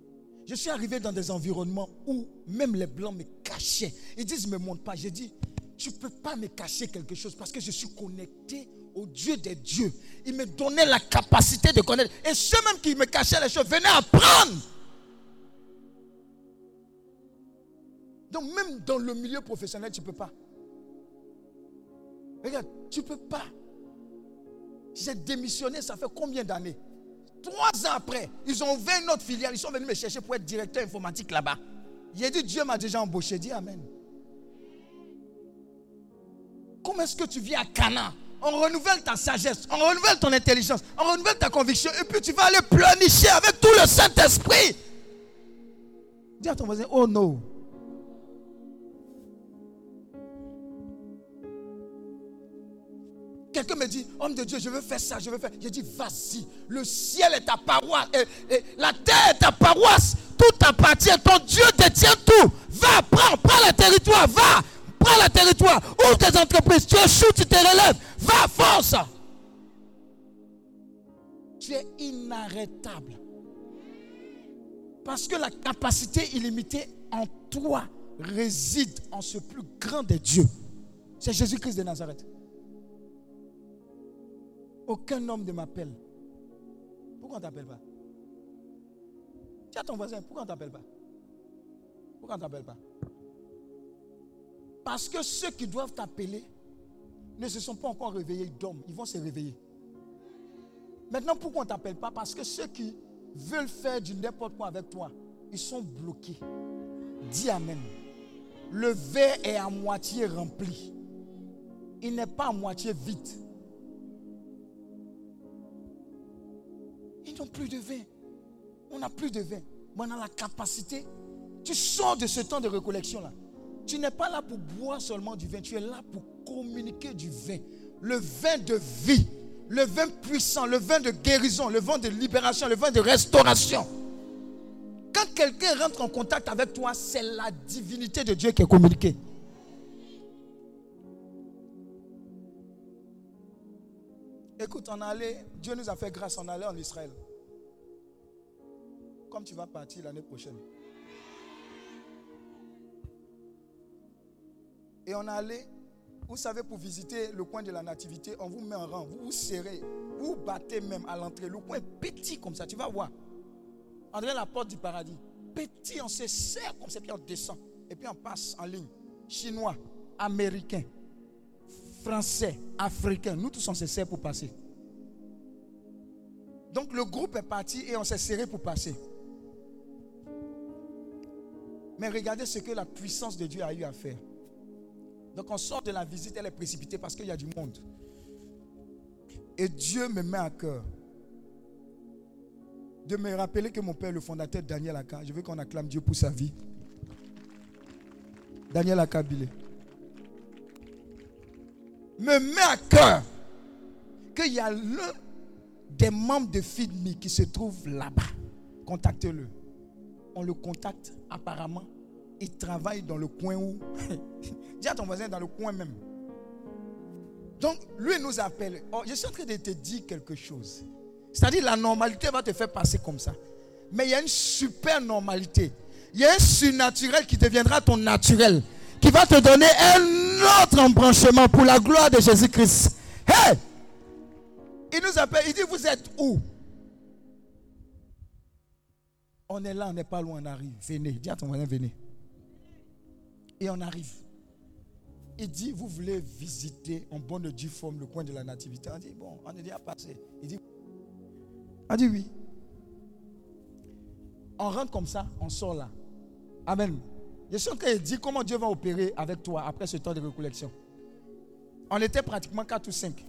je suis arrivé dans des environnements où même les blancs me cachaient. Ils disent, ne me montre pas. J'ai dit, tu ne peux pas me cacher quelque chose parce que je suis connecté au Dieu des dieux. Il me donnait la capacité de connaître. Et ceux même qui me cachaient les choses venaient apprendre. Donc même dans le milieu professionnel, tu ne peux pas. Regarde, tu ne peux pas. J'ai démissionné, ça fait combien d'années? Trois ans après, ils ont ouvert une autre filiale. Ils sont venus me chercher pour être directeur informatique là-bas. J'ai dit, Dieu m'a déjà embauché. Dis Amen. Comment est-ce que tu vis à Cana On renouvelle ta sagesse, on renouvelle ton intelligence, on renouvelle ta conviction. Et puis tu vas aller planifier avec tout le Saint-Esprit. Dis à ton voisin, oh non. Quelqu'un me dit, homme de Dieu, je veux faire ça, je veux faire. J'ai dit, vas-y. Le ciel est ta paroisse. Et, et la terre est ta paroisse. Tout appartient. Ton Dieu détient tout. Va, prends, prends le territoire. Va, prends le territoire. Ouvre tes entreprises. Tu échoues, tu te relèves. Va, force. Tu es inarrêtable. Parce que la capacité illimitée en toi réside en ce plus grand des dieux. C'est Jésus-Christ de Nazareth. Aucun homme ne m'appelle. Pourquoi on ne t'appelle pas? À ton voisin, pourquoi on ne t'appelle pas? Pourquoi on ne t'appelle pas? Parce que ceux qui doivent t'appeler ne se sont pas encore réveillés d'hommes. Ils vont se réveiller. Maintenant, pourquoi on ne t'appelle pas? Parce que ceux qui veulent faire du n'importe quoi avec toi, ils sont bloqués. Dis Amen. Le verre est à moitié rempli. Il n'est pas à moitié vide. Ils n'ont plus de vin. On n'a plus de vin. Mais on a la capacité. Tu sors de ce temps de récollection là. Tu n'es pas là pour boire seulement du vin. Tu es là pour communiquer du vin. Le vin de vie. Le vin puissant. Le vin de guérison. Le vin de libération. Le vin de restauration. Quand quelqu'un rentre en contact avec toi, c'est la divinité de Dieu qui est communiquée. Écoute, on allait, Dieu nous a fait grâce, on allait en Israël. Comme tu vas partir l'année prochaine. Et on allait, vous savez, pour visiter le coin de la nativité, on vous met en rang, vous vous serrez, vous battez même à l'entrée. Le coin est petit comme ça, tu vas voir. On dirait la porte du paradis. Petit, on se serre comme ça, puis on descend. Et puis on passe en ligne. Chinois, Américains, Français, Africains, nous tous on se serre pour passer. Donc le groupe est parti et on s'est serré pour passer. Mais regardez ce que la puissance de Dieu a eu à faire. Donc on sort de la visite, elle est précipitée parce qu'il y a du monde. Et Dieu me met à cœur de me rappeler que mon père, le fondateur Daniel Aka, je veux qu'on acclame Dieu pour sa vie. Daniel Akabilé. Me met à cœur qu'il y a l'un des membres de FIDMI qui se trouve là-bas. Contactez-le. On le contacte apparemment. Il travaille dans le coin où. Dis à ton voisin dans le coin même. Donc, lui nous appelle. Oh, je suis en train de te dire quelque chose. C'est-à-dire la normalité va te faire passer comme ça. Mais il y a une super normalité. Il y a un surnaturel qui deviendra ton naturel. Qui va te donner un autre embranchement pour la gloire de Jésus-Christ. Hey! Il nous appelle, il dit, vous êtes où? On est là, on n'est pas loin, on arrive. Venez, dis à ton voisin, venez. Et on arrive. Il dit, vous voulez visiter en bonne due forme le coin de la nativité? On dit, bon, on est déjà passé. Il dit, on dit oui. On rentre comme ça, on sort là. Amen. Je suis train de dire comment Dieu va opérer avec toi après ce temps de récollection. On était pratiquement 4 ou 5.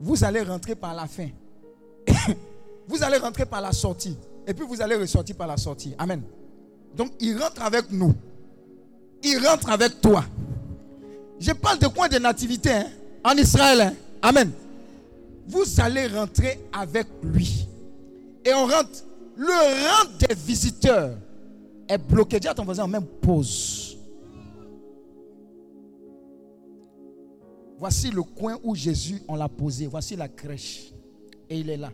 Vous allez rentrer par la fin. vous allez rentrer par la sortie. Et puis vous allez ressortir par la sortie. Amen. Donc il rentre avec nous. Il rentre avec toi. Je parle de coin de nativité hein, en Israël. hein. Amen. Vous allez rentrer avec lui. Et on rentre. Le rang des visiteurs est bloqué. Dis à ton voisin, même pause. Voici le coin où Jésus, on l'a posé. Voici la crèche. Et il est là.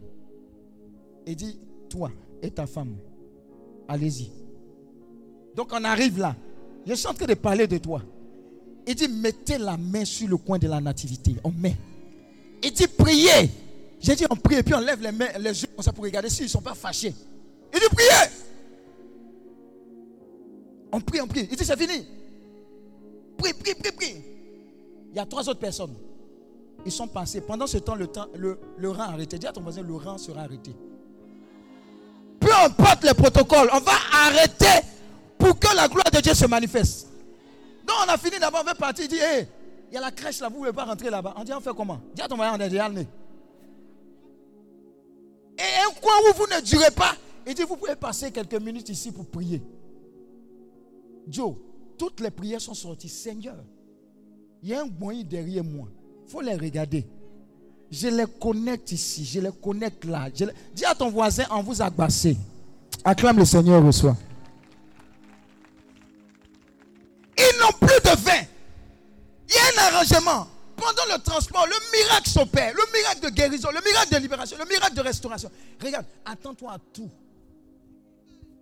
Il dit, toi et ta femme, allez-y. Donc on arrive là. Je suis en train de parler de toi. Il dit, mettez la main sur le coin de la nativité. On met. Il dit, priez. J'ai dit, on prie et puis on lève les mains, les yeux comme ça pour regarder s'ils ne sont pas fâchés. Il dit, priez. On prie, on prie. Il dit, c'est fini. Prie, prie, prie, prie. Il y a trois autres personnes. Ils sont passés. Pendant ce temps, le, temps, le, le rang arrêté. Dis à ton voisin, le rang sera arrêté. Peu importe les protocoles, on va arrêter pour que la gloire de Dieu se manifeste. Donc on a fini d'abord, on veut partir. Il dit, hé, il y a la crèche là, vous ne pouvez pas rentrer là-bas. On dit, on fait comment? Dis à ton voisin, on est déjà. Et un coin où vous ne durez pas, il dit, vous pouvez passer quelques minutes ici pour prier. Joe, toutes les prières sont sorties. Seigneur, il y a un moyen derrière moi. Il faut les regarder. Je les connecte ici, je les connecte là. Dis à ton voisin, on vous a. Acclame le Seigneur, reçoit. Ils n'ont plus de vin. Il y a un arrangement. Pendant le transport, le miracle s'opère. Le miracle de guérison, le miracle de libération, le miracle de restauration. Regarde, attends-toi à tout.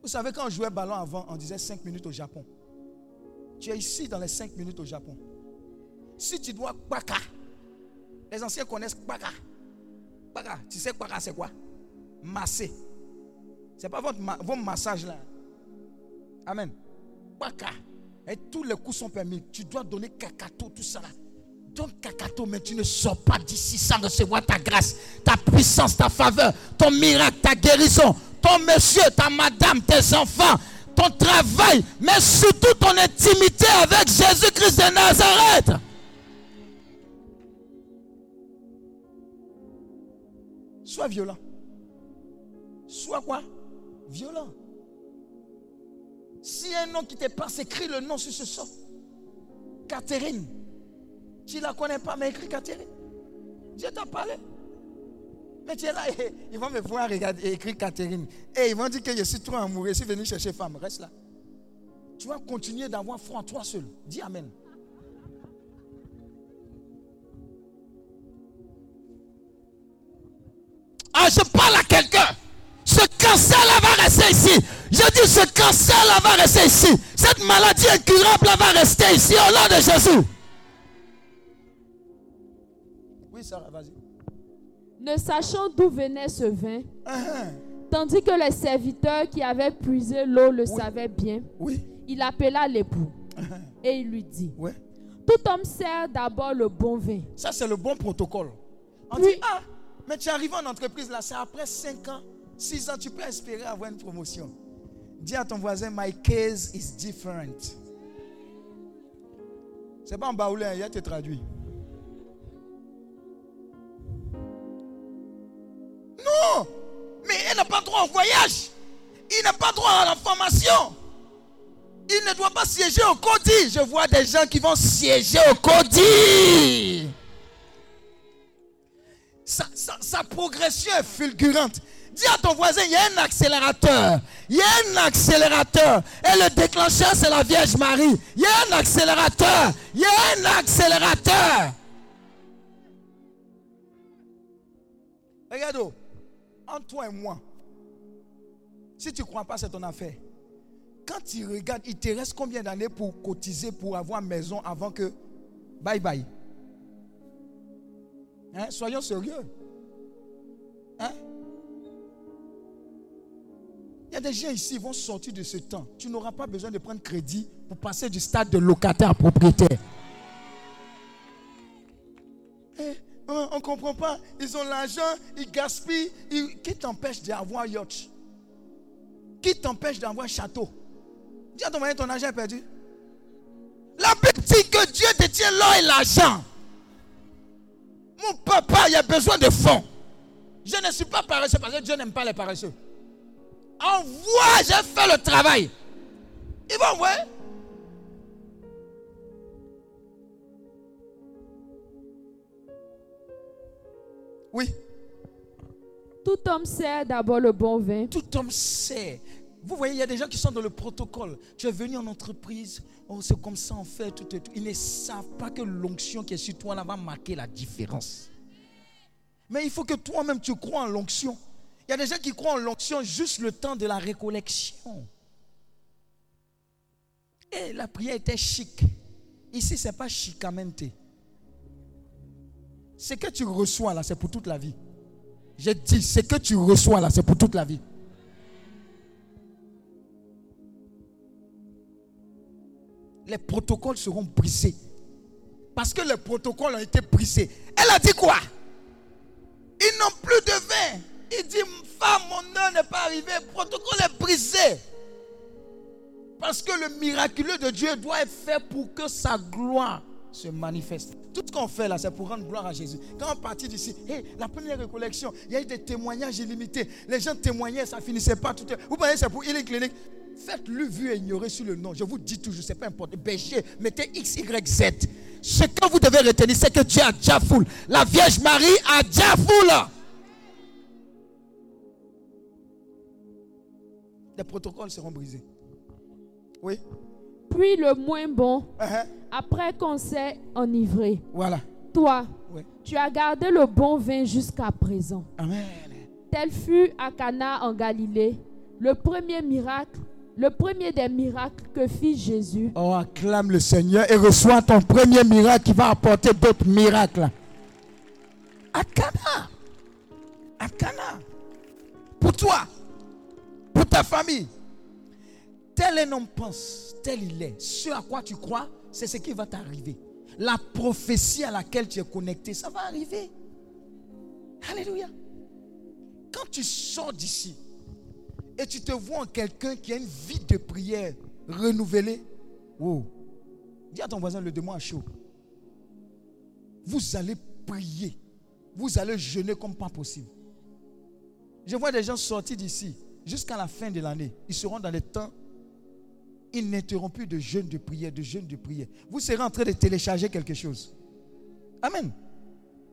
Vous savez, quand on jouait ballon avant, on disait 5 minutes au Japon. Tu es ici dans les 5 minutes au Japon. Si tu dois Kwaka, les anciens connaissent Kwaka. Kwaka, tu sais Kwaka c'est quoi? Masser. C'est pas votre, ma- vos massages là. Amen. Kwaka. Et tous les coups sont permis. Tu dois donner kakato, tout ça là. Donne kakato, mais tu ne sors pas d'ici sans recevoir ta grâce, ta puissance, ta faveur, ton miracle, ta guérison, ton monsieur, ta madame, tes enfants, ton travail, mais surtout ton intimité avec Jésus-Christ de Nazareth. Sois violent. Sois quoi? Violent. Si un nom qui te passe, écris le nom sur ce sort. Catherine. Tu ne la connais pas, mais écris Catherine. Dieu t'a parlé. Mais tu es là, et ils vont me voir regarder, écrire Catherine. Et ils vont dire que je suis trop amoureux, je suis venu chercher femme. Reste là. Tu vas continuer d'avoir foi en toi seul. Dis Amen. Ah, je parle à quelqu'un. Ce cancer-là va rester ici. Je dis, ce cancer-là va rester ici. Cette maladie incurable va rester ici au nom de Jésus. Sarah, vas-y. Ne sachant d'où venait ce vin, Uh-huh. tandis que les serviteurs qui avaient puisé l'eau le savaient bien, Oui. il appela l'époux et il lui dit, Ouais. tout homme sert d'abord le bon vin. Ça, c'est le bon protocole. On Puis- dit, ah, mais tu es arrivé en entreprise là, c'est après 5 ans, 6 ans, tu peux espérer avoir une promotion. Dis à ton voisin, my case is different. C'est pas en baoulé, hein, il y a te traduit. Non, mais il n'a pas droit au voyage. Il n'a pas droit à la formation. Il ne doit pas siéger au CODI. Je vois des gens qui vont siéger au CODI. Sa, progression est fulgurante. Dis à ton voisin, il y a un accélérateur. Il y a un accélérateur. Et le déclencheur, c'est la Vierge Marie. Il y a un accélérateur. Il y a un accélérateur. Regarde, toi et moi, si tu crois pas, c'est ton affaire. Quand tu regardes, il te reste combien d'années pour cotiser pour avoir maison avant que. Bye bye? Hein? Soyons sérieux. Hein? Il y a des gens ici qui vont sortir de ce temps. Tu n'auras pas besoin de prendre crédit pour passer du stade de locataire à propriétaire. Eh, on ne comprend pas. Ils ont l'argent, ils gaspillent. Qui t'empêche d'avoir yacht? Qui t'empêche d'avoir château? Dis à ton mari, ton argent est perdu. La Bible dit que Dieu détient l'or et l'argent. Mon papa, il a besoin de fonds. Je ne suis pas paresseux parce que Dieu n'aime pas les paresseux. Envoie, j'ai fait le travail. Ils vont envoyer. Oui. Tout homme sait d'abord le bon vin. Tout homme sait. Vous voyez, il y a des gens qui sont dans le protocole. Tu es venu en entreprise, oh, c'est comme ça on fait, tout, tout, tout. Ils ne savent pas que l'onction qui est sur toi là va marquer la différence. Mais il faut que toi-même tu crois en l'onction. Il y a des gens qui croient en l'onction juste le temps de la récollection. Et la prière était chic. Ici, ce n'est pas chicamente. Ce que tu reçois là, c'est pour toute la vie. J'ai dit, ce que tu reçois là, c'est pour toute la vie. Les protocoles seront brisés. Parce que les protocoles ont été brisés. Elle a dit quoi? Ils n'ont plus de vin. Il dit, femme, mon heure n'est pas arrivée. Le protocole est brisé. Parce que le miraculeux de Dieu doit être fait pour que sa gloire se manifeste. Tout ce qu'on fait là, c'est pour rendre gloire à Jésus. Quand on partit d'ici, la première récollection, il y a eu des témoignages illimités. Les gens témoignaient, ça finissait pas tout. Vous voyez, c'est pour Healing Clinic. Faites-le vu et ignorer sur le nom. Je vous dis toujours, c'est pas important. Berger, mettez X, Y, Z. Ce que vous devez retenir, c'est que Dieu a déjà foule. La Vierge Marie a déjà foule. Les protocoles seront brisés. Oui? Puis le moins bon, Uh-huh. après qu'on s'est enivré. Voilà. Toi, Oui. tu as gardé le bon vin jusqu'à présent. Amen. Tel fut à Cana en Galilée le premier miracle, le premier des miracles que fit Jésus. Oh, acclame le Seigneur et reçois ton premier miracle qui va apporter d'autres miracles. À Cana. À Cana. Pour toi. Pour ta famille. Tel un homme pense, tel il est. Ce à quoi tu crois, c'est ce qui va t'arriver. La prophétie à laquelle tu es connecté, ça va arriver. Alléluia. Quand tu sors d'ici et tu te vois en quelqu'un qui a une vie de prière renouvelée, dis à ton voisin, le démon a chaud. Vous allez prier. Vous allez jeûner comme pas possible. Je vois des gens sortir d'ici jusqu'à la fin de l'année. Ils seront dans les temps ininterrompus de jeûne de prière, de jeûne de prière. Vous serez en train de télécharger quelque chose. Amen.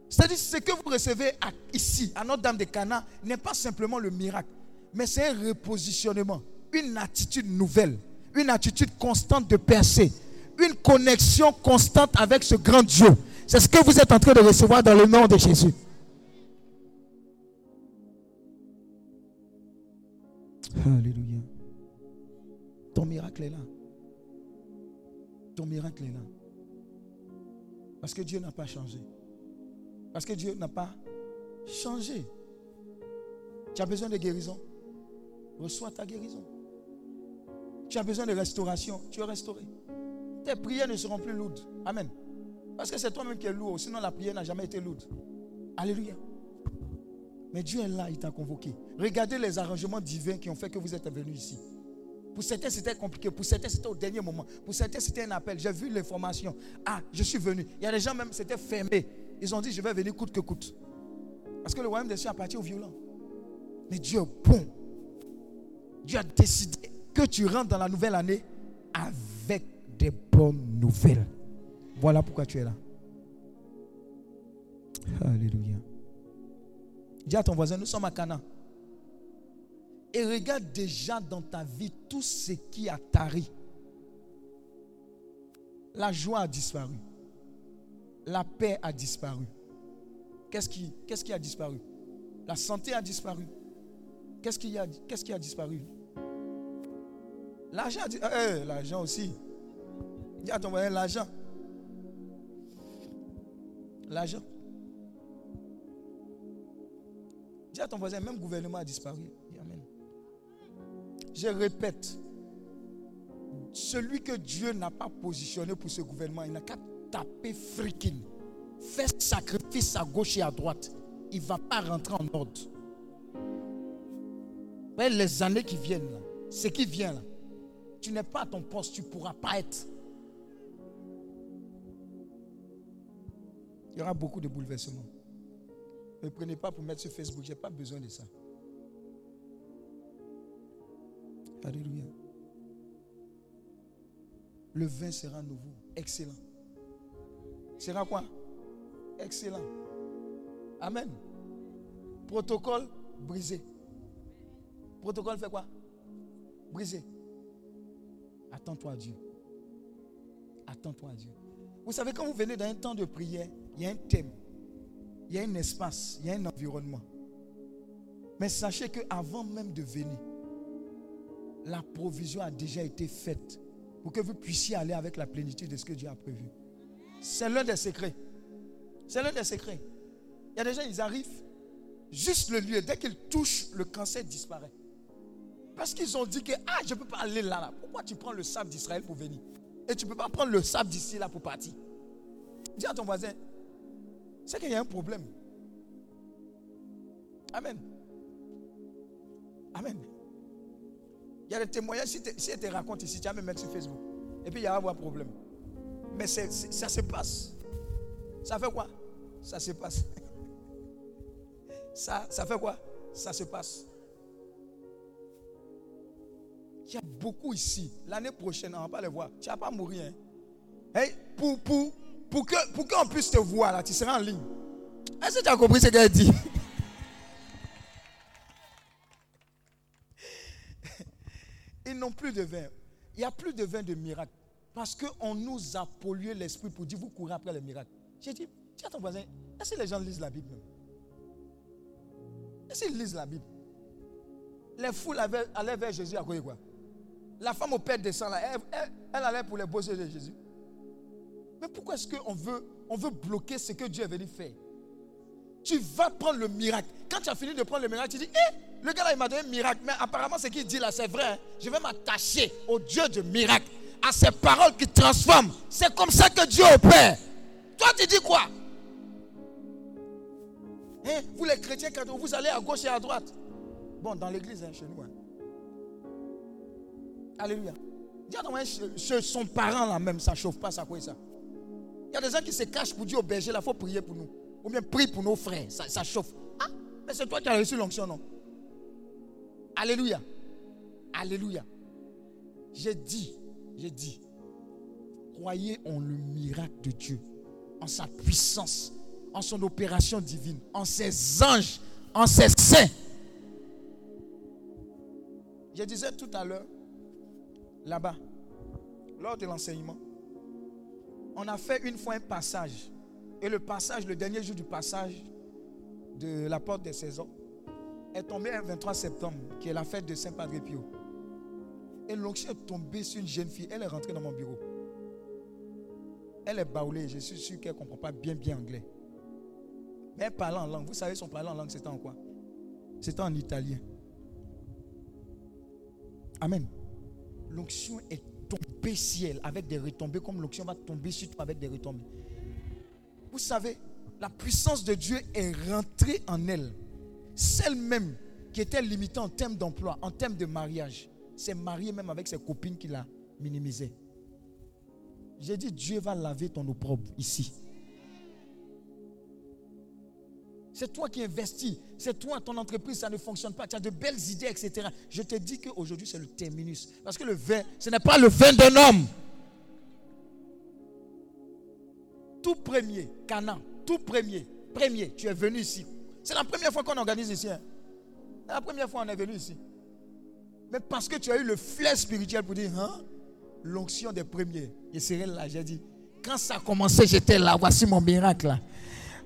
C'est-à-dire ce que vous recevez ici, à Notre-Dame de Cana, n'est pas simplement le miracle, mais c'est un repositionnement, une attitude nouvelle, une attitude constante de percée, une connexion constante avec ce grand Dieu. C'est ce que vous êtes en train de recevoir dans le nom de Jésus. Alléluia. Ton miracle est là. Ton miracle est là. Parce que Dieu n'a pas changé. Parce que Dieu n'a pas changé. Tu as besoin de guérison. Reçois ta guérison. Tu as besoin de restauration. Tu es restauré. Tes prières ne seront plus lourdes. Amen. Parce que c'est toi-même qui es lourd. Sinon, la prière n'a jamais été lourde. Alléluia. Mais Dieu est là, il t'a convoqué. Regardez les arrangements divins qui ont fait que vous êtes venus ici. Pour certains, c'était compliqué. Pour certains, c'était au dernier moment. Pour certains, c'était un appel. J'ai vu l'information. Ah, je suis venu. Il y a des gens même, c'était fermé. Ils ont dit, je vais venir coûte que coûte. Parce que le royaume des cieux appartient aux violents. Mais Dieu bon. Dieu a décidé que tu rentres dans la nouvelle année avec des bonnes nouvelles. Voilà pourquoi tu es là. Alléluia. Dis à ton voisin, nous sommes à Cana. Et regarde déjà dans ta vie tout ce qui a tari. La joie a disparu. La paix a disparu. Qu'est-ce qui, qui a disparu? La santé a disparu. Qu'est-ce qui a, qu'est-ce qui a disparu? L'argent dit, eh, l'argent aussi. Dis à ton voisin, l'argent. L'argent. Dis à ton voisin, même gouvernement a disparu. Je répète, celui que Dieu n'a pas positionné pour ce gouvernement, il n'a qu'à taper freaking. Faire sacrifice à gauche et à droite. Il ne va pas rentrer en ordre. Les années qui viennent, ce qui vient tu n'es pas à ton poste, tu ne pourras pas être. Il y aura beaucoup de bouleversements. Ne prenez pas pour mettre sur Facebook, je n'ai pas besoin de ça. Alléluia. Le vin sera nouveau, excellent. Sera quoi? Excellent. Amen. Protocole brisé. Protocole fait quoi? Brisé. Attends-toi à Dieu. Attends-toi à Dieu. Vous savez, quand vous venez dans un temps de prière, il y a un thème, il y a un espace, il y a un environnement. Mais sachez qu'avant même de venir, la provision a déjà été faite pour que vous puissiez aller avec la plénitude de ce que Dieu a prévu. C'est l'un des secrets. C'est l'un des secrets. Il y a des gens, ils arrivent, juste le lieu, dès qu'ils touchent, le cancer disparaît. Parce qu'ils ont dit que, ah, je ne peux pas aller là, là. Pourquoi tu prends le sable d'Israël pour venir? Et tu ne peux pas prendre le sable d'ici, là, pour partir. Dis à ton voisin, c'est qu'il y a un problème. Amen. Amen. Il y a des témoignages, si, si elle te raconte ici, tu vas me mettre sur Facebook. Et puis il y a avoir problème. Mais ça se passe. Ça fait quoi? Ça se passe. Ça, ça fait quoi? Ça se passe. Il y a beaucoup ici. L'année prochaine, on va pas les voir. Tu vas pas mourir. Hein? pour, pour, pour qu'on pour puisse te voir, là, tu seras en ligne. Est-ce que tu as compris ce qu'elle dit? Ils n'ont plus de vin. Il n'y a plus de vin de miracle. Parce qu'on nous a pollué l'esprit pour dire vous courez après les miracles. J'ai dit, tiens ton voisin, est-ce que les gens lisent la Bible même? Est-ce qu'ils lisent la Bible? Les foules allaient vers Jésus à quoi? La femme au père descend là, elle, allait pour les beaux yeux de Jésus. Mais pourquoi est-ce qu'on veut, on veut bloquer ce que Dieu est venu faire? Tu vas prendre le miracle. Quand tu as fini de prendre le miracle, tu dis, eh, le gars là, il m'a donné un miracle. Mais apparemment, ce qu'il dit là, c'est vrai. Hein. Je vais m'attacher au Dieu du miracle à ces paroles qui transforment. C'est comme ça que Dieu opère. Toi, tu dis quoi? Hein? Vous les chrétiens, quand vous allez à gauche et à droite. Bon, dans l'église, hein, chez nous. Hein. Alléluia. Son parent là même, ça chauffe pas, ça ça. Il y a des gens qui se cachent pour dire au berger, là, il faut prier pour nous. Ou bien prier pour nos frères, ça, ça chauffe. Ah, mais c'est toi qui as reçu l'onction, non? Alléluia. Alléluia. J'ai dit, j'ai dit, croyez en le miracle de Dieu, en sa puissance, en son opération divine, en ses anges, en ses saints. Je disais tout à l'heure, là-bas, lors de l'enseignement, on a fait une fois un passage. Et le passage, le dernier jour du passage de la porte des saisons, est tombé un 23 septembre, qui est la fête de Saint Padre Pio. Et l'onction est tombée sur une jeune fille. Elle est rentrée dans mon bureau. Elle est baoulée. Je suis sûr qu'elle ne comprend pas bien, bien anglais. Mais elle parle en langue. Vous savez, son parler en langue, c'était en quoi? C'était en italien. Amen. L'onction est tombée ciel avec des retombées, comme l'onction va tomber sur toi avec des retombées. Vous savez, la puissance de Dieu est rentrée en elle. Celle même qui était limitée en termes d'emploi, en termes de mariage, s'est marié même avec ses copines qui l'a minimisé. J'ai dit, Dieu va laver ton opprobre ici. C'est toi qui investis. C'est toi, ton entreprise, ça ne fonctionne pas. Tu as de belles idées, etc. Je te dis qu'aujourd'hui, c'est le terminus. Parce que le vin, ce n'est pas le vin d'un homme. Tout premier, Cana, tout premier, premier, tu es venu ici. C'est la première fois qu'on organise ici. Hein. C'est la première fois qu'on est venu ici. Mais parce que tu as eu le flair spirituel pour dire, hein, l'onction des premiers. Et c'est là, j'ai dit, quand ça a commencé, j'étais là, voici mon miracle.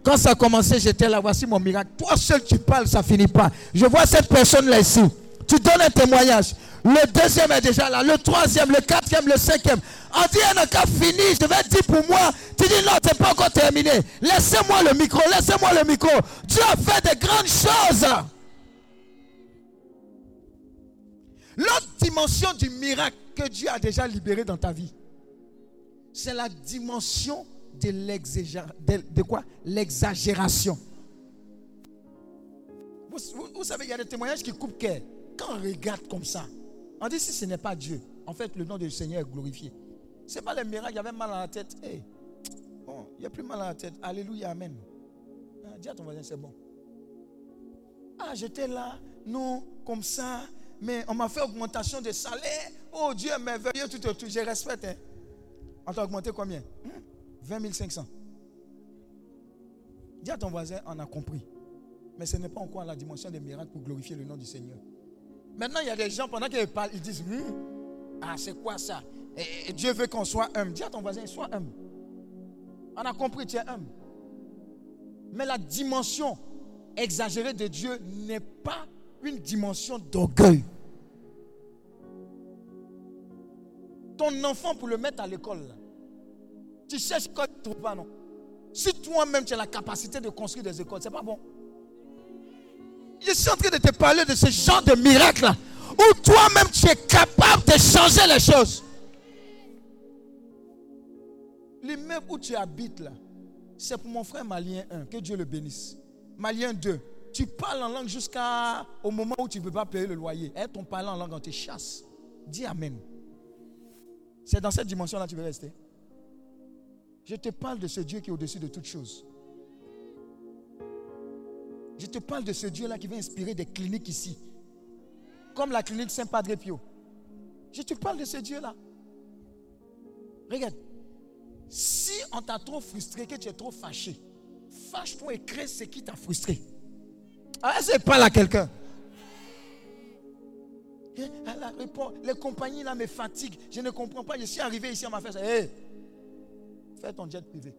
Quand ça a commencé, j'étais là, voici mon miracle. Toi seul, tu parles, ça finit pas. Je vois cette personne-là ici. Tu donnes un témoignage. Le deuxième est déjà là. Le troisième, le quatrième, le cinquième. On dit, un cas fini. Je vais dire pour moi. Tu dis, non, c'est pas encore terminé. Laissez-moi le micro. Laissez-moi le micro. Dieu a fait de grandes choses. L'autre dimension du miracle que Dieu a déjà libéré dans ta vie, c'est la dimension de de, quoi? L'exagération. Vous, savez, il y a des témoignages qui coupent cœur. Quand on regarde comme ça, on dit si ce n'est pas Dieu, en fait, le nom du Seigneur est glorifié. Ce n'est pas les miracles, il y avait mal à la tête. bon, il n'y a plus mal à la tête. Alléluia, Amen. Ah, dis à ton voisin, c'est bon. Ah, j'étais là, non, comme ça, mais on m'a fait augmentation de salaire. Oh Dieu merveilleux, tout, tout, je respecte. Hein. On t'a augmenté combien? 20 500. Dis à ton voisin, on a compris. Mais ce n'est pas encore la dimension des miracles pour glorifier le nom du Seigneur. Maintenant, il y a des gens, pendant qu'ils parlent, ils disent hmm, Ah, c'est quoi ça? Dieu veut qu'on soit humble. Dis à ton voisin, sois humble. On a compris, tu es humble. Mais la dimension exagérée de Dieu n'est pas une dimension d'orgueil. Ton enfant, pour le mettre à l'école, tu cherches quoi tu trouves pas, non? Si toi-même tu as la capacité de construire des écoles, c'est pas bon. Je suis en train de te parler de ce genre de miracle où toi-même tu es capable de changer les choses. L'immeuble où tu habites là, c'est pour mon frère Malien 1, que Dieu le bénisse. Malien 2, tu parles en langue jusqu'au moment où tu ne peux pas payer le loyer. Et ton parler en langue, on te chasse. Dis Amen. C'est dans cette dimension-là que tu veux rester. Je te parle de ce Dieu qui est au-dessus de toutes choses. Je te parle de ce Dieu-là qui va inspirer des cliniques ici. Comme la clinique Saint-Padre Pio. Je te parle de ce Dieu-là. Regarde. Si on t'a trop frustré, que tu es trop fâché, fâche-toi et crée ce qui t'a frustré. Ah, c'est pas là quelqu'un? Eh, les compagnies là me fatiguent. Je ne comprends pas. Je suis arrivé ici, on m'a fait Hey, fais ton jet privé.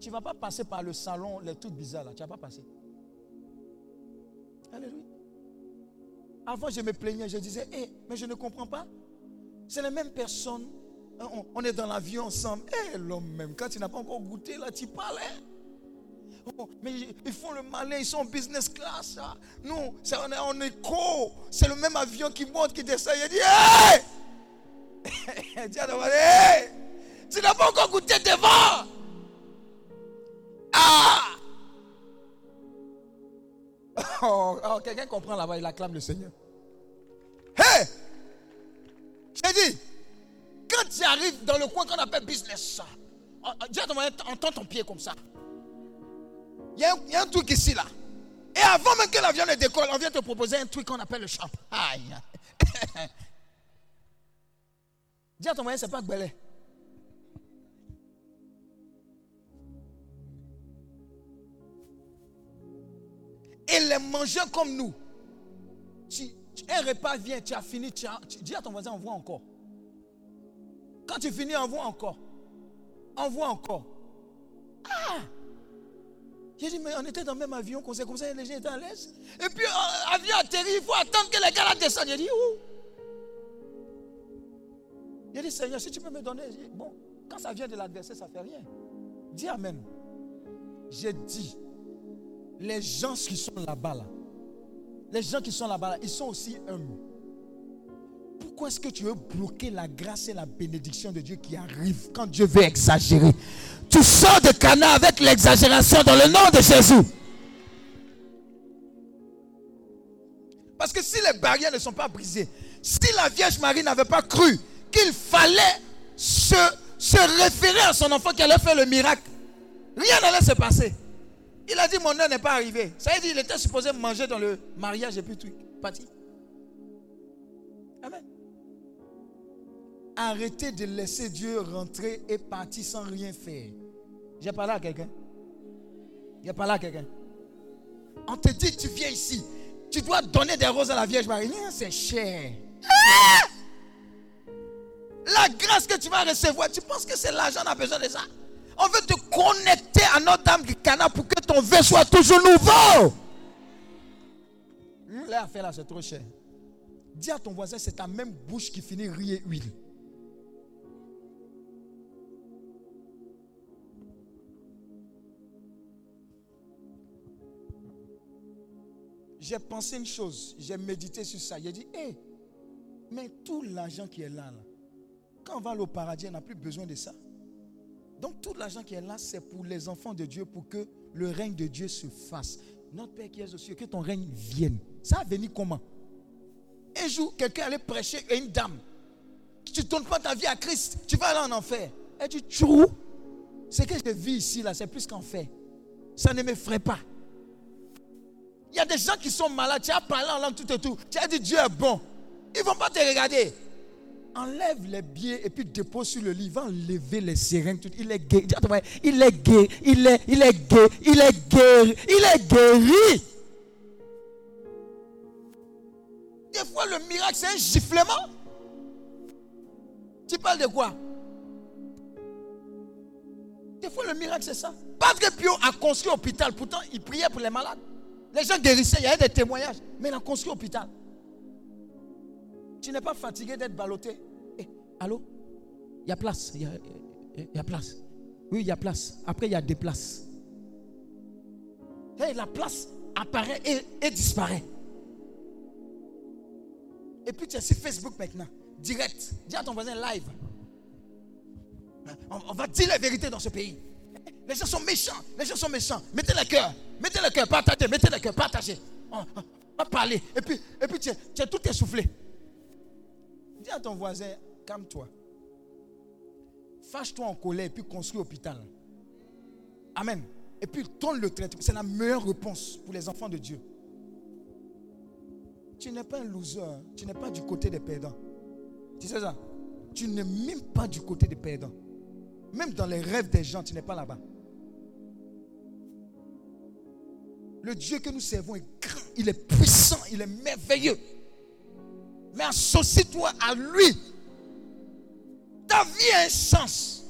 Tu ne vas pas passer par le salon, les trucs bizarres là. Tu ne vas pas passer. Alléluia. Avant, je me plaignais. Je disais Hé, mais je ne comprends pas. C'est les mêmes personnes. On, est dans l'avion ensemble. Hé, l'homme même, quand tu n'as pas encore goûté, là, tu parlais. Oh, mais ils font le malin, ils sont en business class. Nous, on est en écho. C'est le même avion qui monte, qui descend. Il dit Hé hey! Tu n'as pas encore goûté devant. Ah oh, oh, Quelqu'un comprend là-bas, il acclame le Seigneur. Hé J'ai dit, quand tu arrives dans le coin qu'on appelle business, dis à ton entends ton pied comme ça. Il y, a un, truc ici, là. Et avant même que l'avion ne décolle, on vient te proposer un truc qu'on appelle le champ. Aïe. Dis à ton moyen, c'est pas belé. Et les manger comme nous. Un repas vient, tu as fini, tu, dis à ton voisin, envoie encore. Quand tu finis, envoie encore. Envoie encore. Ah! J'ai dit, mais on était dans le même avion, qu'on s'est comme ça, les gens étaient à l'aise. Et puis, euh, atterrit, il faut attendre que les gars descendent. J'ai dit, où? J'ai dit, Seigneur, si tu peux me donner. Bon, quand ça vient de l'adversaire, ça ne fait rien. Dis Amen. J'ai dit, les gens qui sont là-bas, là, les gens qui sont là-bas, ils sont aussi humbles. Pourquoi est-ce que tu veux bloquer la grâce et la bénédiction de Dieu qui arrive quand Dieu veut exagérer? Tu sors de Cana avec l'exagération dans le nom de Jésus. Parce que si les barrières ne sont pas brisées, si la Vierge Marie n'avait pas cru qu'il fallait se, se référer à son enfant qui allait faire le miracle, rien n'allait se passer. Il a dit mon heure n'est pas arrivé. Ça veut dire qu'il était supposé manger dans le mariage et puis tout. Parti. Amen. Arrêtez de laisser Dieu rentrer et partir sans rien faire. J'ai parlé à quelqu'un. J'ai parlé à quelqu'un. On te dit, tu viens ici. Tu dois donner des roses à la Vierge Marie. C'est cher. Ah! La grâce que tu vas recevoir, tu penses que c'est l'argent, on a besoin de ça? On veut te connecter à Notre-Dame du Cana pour que ton vin soit toujours nouveau. Hum, Là, affaire là, c'est trop cher. Dis à ton voisin, c'est ta même bouche qui finit riz et huile. J'ai pensé une chose, j'ai médité sur ça. J'ai dit, hé, mais tout l'argent qui est là, là, quand on va au paradis, on n'a plus besoin de ça. Donc tout l'argent qui est là, c'est pour les enfants de Dieu, pour que le règne de Dieu se fasse. Notre Père qui est aux cieux, que ton règne vienne. Ça va venir comment? Un jour, quelqu'un allait prêcher à une dame. Tu ne donnes pas ta vie à Christ, tu vas aller en enfer. Elle dit, trou. Ce que je vis ici, là, c'est plus qu'en fait. Ça ne m'effraie pas. Il y a des gens qui sont malades, tu as parlé en langue tout et tout. Tu as dit Dieu est bon. Ils ne vont pas te regarder. Enlève les billets et puis dépose sur le lit. Va enlever les seringues. Il est voisin, Il est guéri. Il est, il est guéri. Il est guéri. Il est guéri. Des fois, le miracle, c'est un giflement. Tu parles de quoi? Des fois, le miracle, c'est ça. Que Pio a construit l'hôpital. Pourtant, il priait pour les malades. Les gens guérissaient. Il y avait des témoignages. Mais il a construit l'hôpital. Tu n'es pas fatigué d'être ballotté? Allô? Il y a place. Il y a, y a place. Oui, il y a place. Après, il y a des places. Hey, la place apparaît et, et disparaît. Et puis tu es sur Facebook maintenant. Direct. Dis à ton voisin live. On, va dire la vérité dans ce pays. Les gens sont méchants. Les gens sont méchants. Mettez le cœur. Mettez le cœur. Partagez. Mettez le cœur. Partagez. On va parler. Et puis, et puis tu, es, tu es tout essoufflé. Dis à ton voisin, calme-toi. Fâche-toi en colère et puis construis l'hôpital. Amen. Et puis tourne le trait. C'est la meilleure réponse pour les enfants de Dieu. Tu n'es pas un loser. Tu n'es pas du côté des perdants. Tu sais ça? Tu n'es même pas du côté des perdants. Même dans les rêves des gens, tu n'es pas là-bas. Le Dieu que nous servons est grand, il est puissant, il est merveilleux. Mais associe-toi à lui. Ta vie a un sens.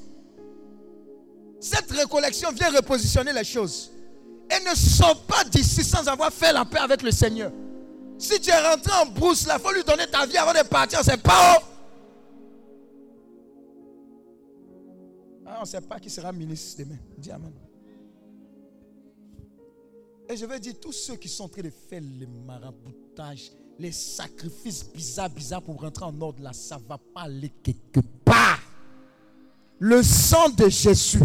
Cette récollection vient repositionner les choses. Et ne sors pas d'ici sans avoir fait la paix avec le Seigneur. Si tu es rentré en brousse, il faut lui donner ta vie avant de partir. C'est pas haut. Ah, on ne sait pas qui sera ministre demain. Dis Amen. Et je vais dire, tous ceux qui sont en train de faire les maraboutages, les sacrifices bizarres, bizarres pour rentrer en ordre, là, ça ne va pas aller quelque part. Le sang de Jésus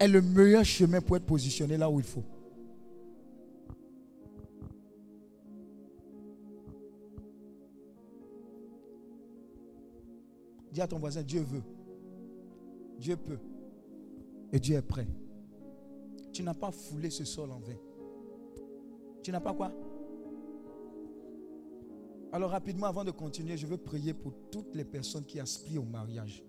est le meilleur chemin pour être positionné là où il faut. Dis à ton voisin, Dieu veut. Dieu peut. Et Dieu est prêt. Tu n'as pas foulé ce sol en vain. Tu n'as pas quoi? Alors rapidement, avant de continuer, je veux prier pour toutes les personnes qui aspirent au mariage.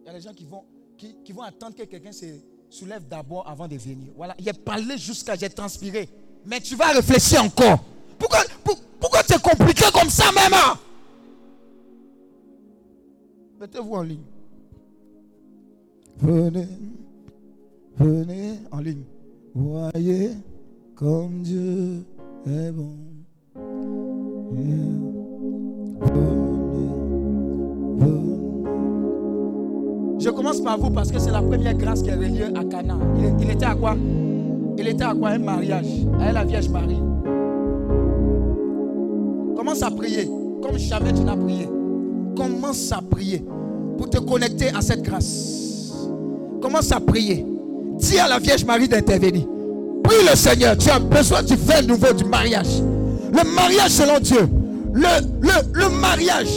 Il y a des gens qui vont, qui, vont attendre que quelqu'un se soulève d'abord avant de venir. Voilà, j'ai parlé jusqu'à j'ai transpiré. Mais tu vas réfléchir encore. Pourquoi, pour- pourquoi c'est compliqué comme ça même hein? Mettez-vous en ligne. Venez, venez en ligne. Voyez comme Dieu est bon. Je commence par vous parce que c'est la première grâce qui est reliée à Cana. Il était à quoi? Il était à quoi? Un mariage. À la Vierge Marie. Commence à prier comme jamais tu n'as prié. Commence à prier pour te connecter à cette grâce. Commence à prier. Dis à la Vierge Marie d'intervenir. Le Seigneur. Tu as besoin du vin nouveau du mariage. Le mariage selon Dieu. Le, le, le mariage.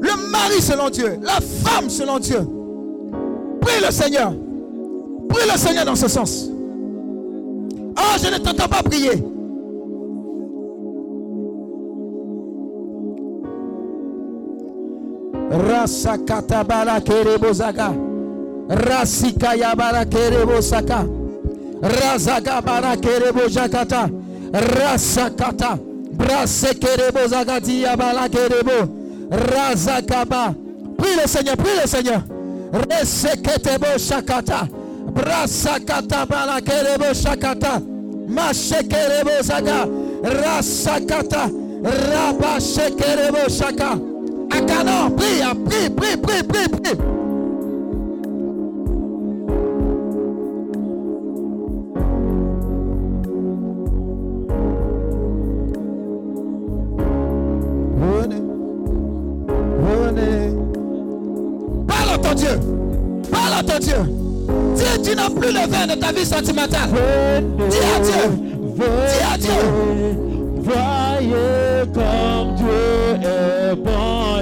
Le mari selon Dieu. La femme selon Dieu. Prie le Seigneur. Prie le Seigneur dans ce sens. Oh, je ne t'entends pas prier. Rasakata bala kerebo zaga. Bala kerebo bala kerebo jakata. Rasakata. Brase kerebo zagati ya bala kerebo. Razakaba. Prie le Seigneur, prie le Seigneur. Reseketebo shakata. Brasakata balakerebo shakata. Mashekerebo zaga. Rasakata. Rabashekerebo shaka. Akano, prie, prie, prie, prie, prie, prie. Plus le vin de ta vie sentimentale. Dis à Dieu. Dis à Dieu. Voyez comme Dieu est bon.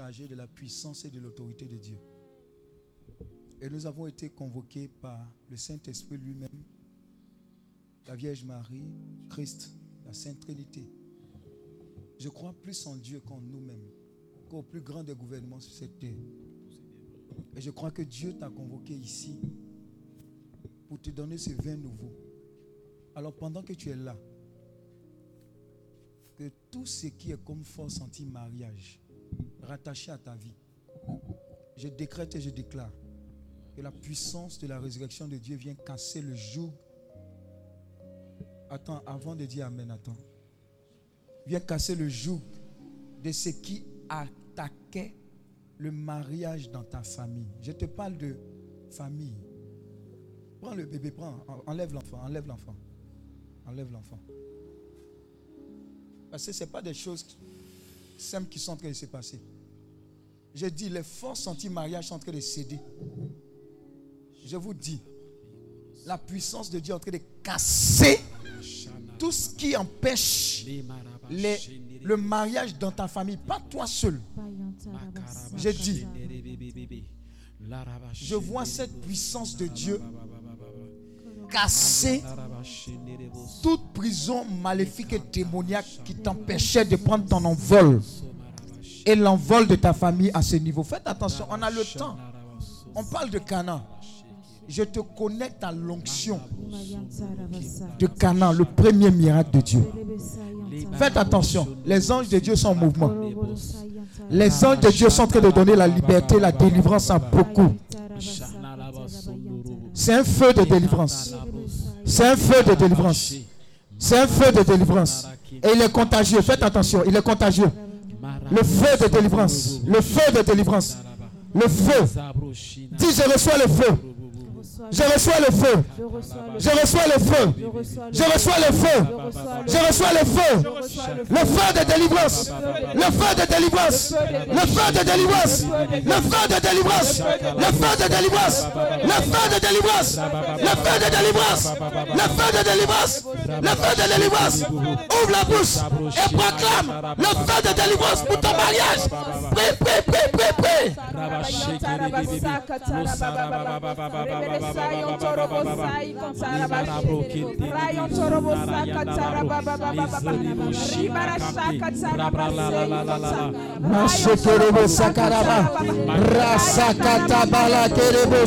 De la puissance et de l'autorité de Dieu. Et nous avons été convoqués par le Saint-Esprit lui-même, la Vierge Marie, Christ, la Sainte Trinité. Je crois plus en Dieu qu'en nous-mêmes, qu'au plus grand des gouvernements sur cette terre. Et je crois que Dieu t'a convoqué ici pour te donner ce vin nouveau. Alors pendant que tu es là, que tout ce qui est comme force anti-mariage, rattaché à ta vie, je décrète et je déclare que la puissance de la résurrection de Dieu vient casser le joug. Attends, avant de dire Amen, attends. Vient casser le joug de ce qui attaquait le mariage dans ta famille. Je te parle de famille. Prends le bébé, prends, en- enlève l'enfant, enlève l'enfant. Enlève l'enfant. Parce que ce n'est pas des choses simples qui sont en train de se passer. Je dis, les forces anti-mariage sont en train de céder. Je vous dis, la puissance de Dieu est en train de casser tout ce qui empêche le mariage dans ta famille, pas toi seul. Je dis, je vois cette puissance de Dieu casser toute prison maléfique et démoniaque qui t'empêchait de prendre ton envol et l'envol de ta famille à ce niveau. Faites attention, on a le temps. On parle de Canaan. Je te connecte à l'onction de Canaan, le premier miracle de Dieu. Faites attention, les anges de Dieu sont en mouvement. Les anges de Dieu sont en train de donner la liberté, la délivrance à beaucoup. C'est un feu de délivrance. C'est un feu de délivrance. C'est un feu de délivrance. Et il est contagieux. Faites attention, il est contagieux. Le feu de délivrance. Le feu de délivrance. Le feu. Dis, je reçois le feu. Je reçois le feu. Je reçois le feu. Je reçois le feu. Je reçois le feu. Le feu de délivrance. Le feu de délivrance. Le feu de délivrance. Le feu de délivrance. Le feu de délivrance. Le feu de délivrance. Le feu de délivrance. Le feu de délivrance. Le feu de délivrance. Ouvre la bouche et proclame le feu de délivrance pour ton mariage. Prie, prie, prie, prie, prie. Mashekerebo sakaraba. Rasakata bala kerebo.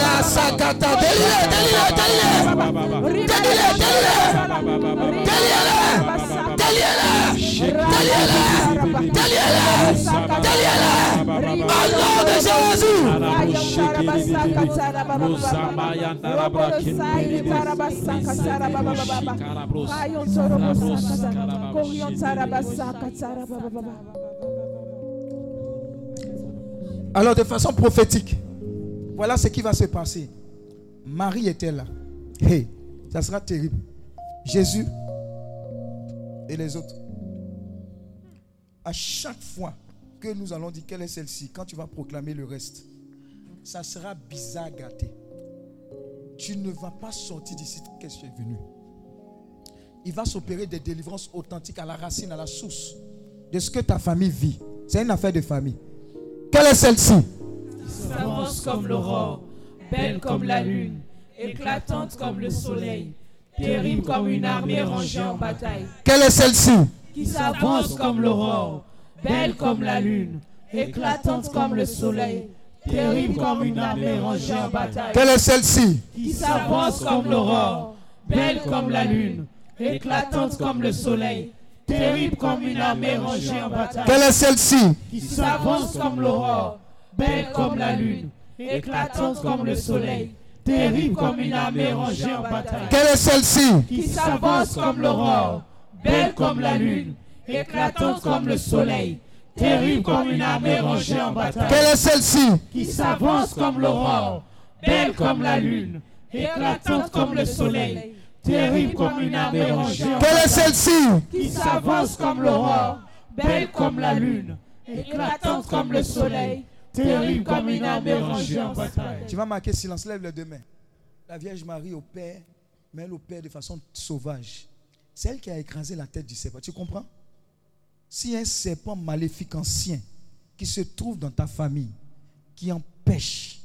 Rasakata delile delile. Delile delile. Delile. Delile. Delile. Delile. Delile. Au nom de Jésus. Alors de façon prophétique, voilà ce qui va se passer. Marie était là. Hey, ça sera terrible. Jésus et les autres. À chaque fois que nous allons dire quelle est celle-ci, quand tu vas proclamer le reste, ça sera bizarre gâté. Tu ne vas pas sortir d'ici qu'est-ce que tu es venu. Il va s'opérer des délivrances authentiques à la racine, à la source de ce que ta famille vit. C'est une affaire de famille. Quelle est celle-ci? S'avance comme l'aurore, belle comme la lune, éclatante comme le soleil, terrible comme une armée rangée en bataille, Quelle est celle-ci? Qui s'avance comme l'aurore, belle comme la lune, éclatante comme le soleil, terrible comme une armée rangée en bataille, Quelle est celle-ci? Qui s'avance comme l'aurore, belle comme la lune, éclatante comme le soleil, terrible comme une armée rangée en bataille, Quelle est celle-ci? Qui s'avance comme l'aurore, belle comme la lune, éclatante comme le soleil, terrible comme une armée rangée en bataille, Quelle est celle-ci? Qui s'avance comme l'aurore, belle comme la lune, éclatante comme le soleil, terrible comme une armée rangée en bataille, Quelle est celle-ci? Qui s'avance comme l'aurore, belle comme la lune, éclatante comme le soleil, terrible comme une armée rangée en Quelle est bataille celle-ci? Qui s'avance comme l'aurore, belle comme la lune, éclatante comme le soleil, terrible comme une armée rangée en bataille. Tu vas marquer silence, lève les deux mains. La Vierge Marie opère, mais elle opère de façon sauvage. C'est elle qui a écrasé la tête du serpent. Tu comprends? Si un serpent maléfique ancien qui se trouve dans ta famille, qui empêche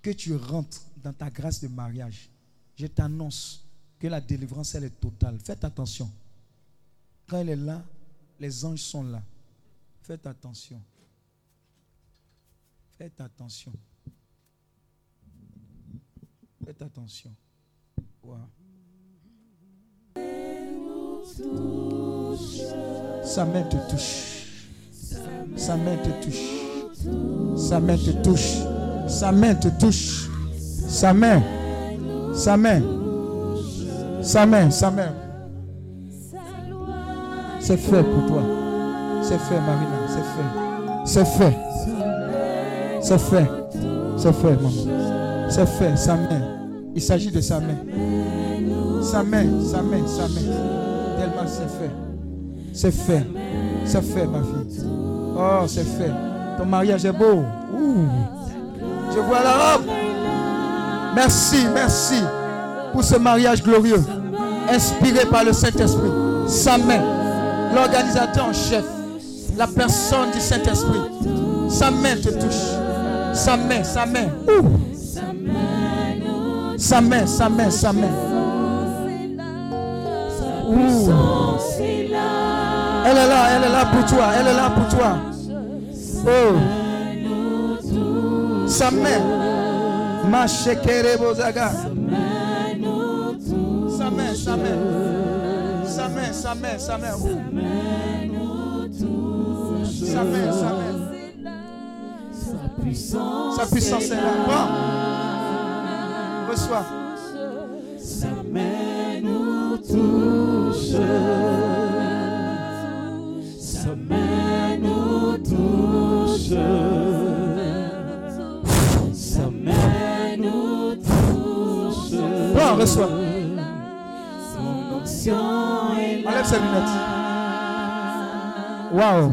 que tu rentres dans ta grâce de mariage, je t'annonce que la délivrance, elle est totale. Faites attention. Quand elle est là, les anges sont là. Faites attention. Faites attention. Faites attention. Sa main te touche. Sa main te touche. Sa main te touche. Sa main te touche. Sa main. Sa main. Sa main. Sa main. C'est fait pour toi. C'est fait, Marina. C'est fait. C'est fait. C'est fait. C'est fait, maman. C'est fait. Sa main. Il s'agit de sa main. Sa main. Sa main. Sa main. Tellement c'est fait. C'est fait. C'est fait, ma fille. Oh, c'est fait. Ton mariage est beau. Je vois la robe. Merci, merci pour ce mariage glorieux, inspiré par le Saint-Esprit. Sa main, l'organisateur en chef, la personne du Saint-Esprit. Sa main te touche. Sa main, sa main. Ouh. Sa main, sa main, sa main. Elle est là, elle est là pour toi, elle est là pour toi. Oh. Sa main. Ma shekere bozaga. Sa main, sa main. Sa main, sa main, sa main. Sa main, sa main. Sa puissance est là. Prends. Reçois. Sa main nous Prends, reçois. Enlève ses lunettes. Waouh.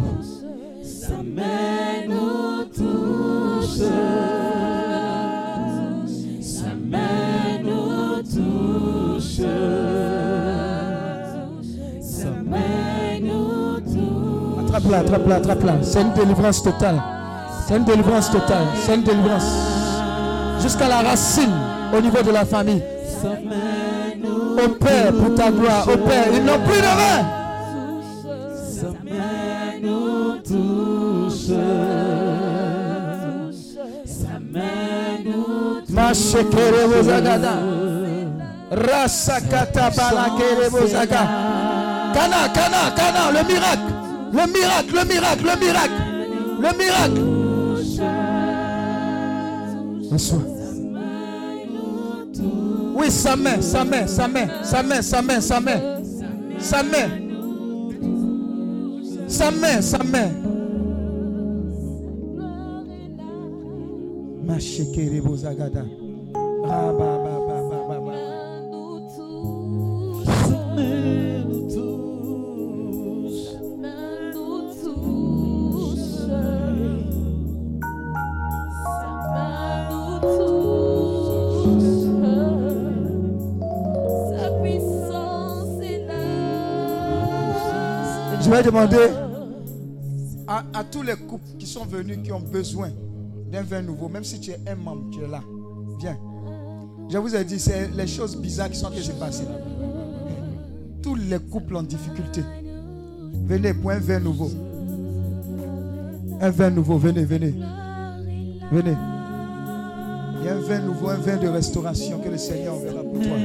C'est une délivrance totale. C'est une délivrance totale. C'est une délivrance. Jusqu'à la racine au niveau de la famille. Au Père, pour ta gloire. Au Père, ils n'ont plus de main. Mashekere bozagada. Rasakata le miracle. Le miracle, le miracle, le miracle. Le miracle. Oui, sa main, sa main, sa main, sa main, sa main, sa main. Sa main. Sa main, sa main. Demander à, tous les couples qui sont venus, qui ont besoin d'un vin nouveau, même si tu es un membre, tu es là. Viens. Je vous ai dit, c'est les choses bizarres qui sont de se passer. Tous les couples en difficulté. Venez pour un vin nouveau. Un vin nouveau, venez, venez. Venez. Il y a un vin nouveau, un vin de restauration que le Seigneur enverra pour toi.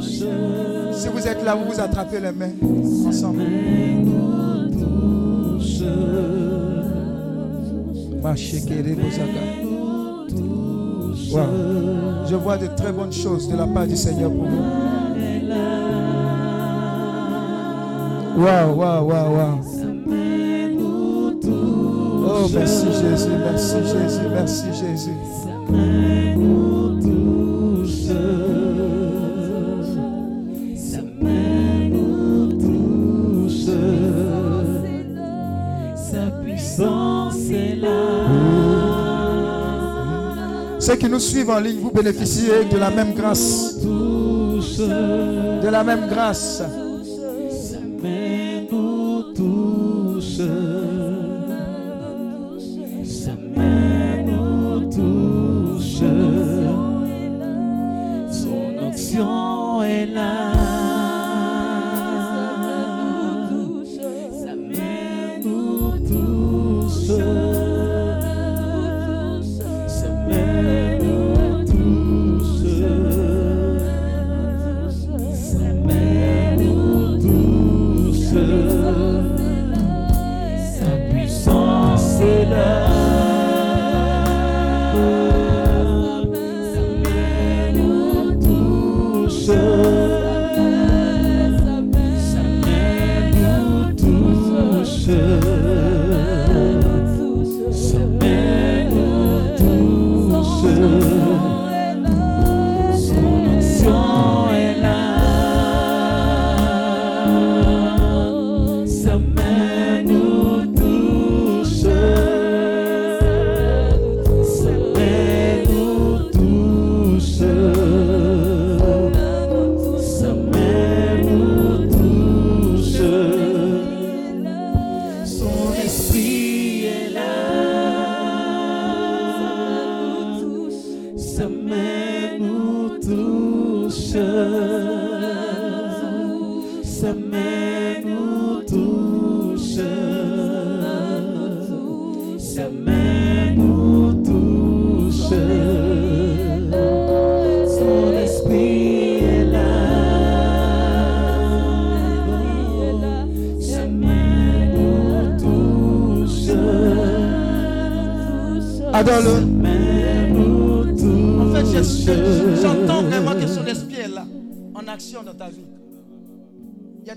Si vous êtes là, vous vous attrapez les mains ensemble. Wow. Je vois de très bonnes choses de la part du Seigneur pour vous. Waouh, waouh, waouh, waouh. Oh, merci Jésus, merci Jésus, merci Jésus. Ceux qui nous suivent en ligne, vous bénéficiez de la même grâce. De la même grâce.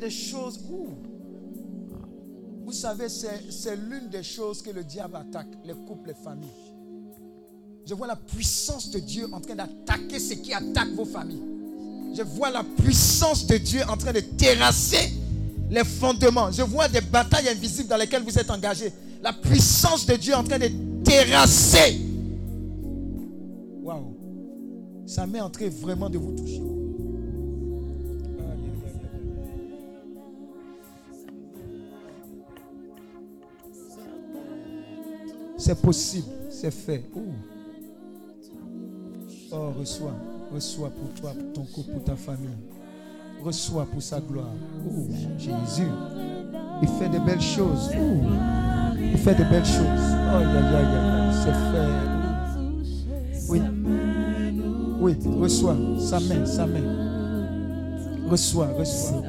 des choses. Ouh, vous savez, c'est l'une des choses que le diable attaque les couples, les familles. Je vois la puissance de Dieu en train d'attaquer ce qui attaque vos familles. Je vois la puissance de Dieu en train de terrasser les fondements. Je vois des batailles invisibles dans lesquelles vous êtes engagés. La puissance de Dieu en train de terrasser. Waouh! Ça m'est en train vraiment de vous toucher. C'est possible, c'est fait. Oh, reçois, reçois pour toi, pour ton couple, pour ta famille. Reçois pour sa gloire. Oh, Jésus, il fait de belles choses. Il fait de belles choses. Oh, c'est fait. Oui. Oui, reçois sa main, sa main. Reçois, reçois.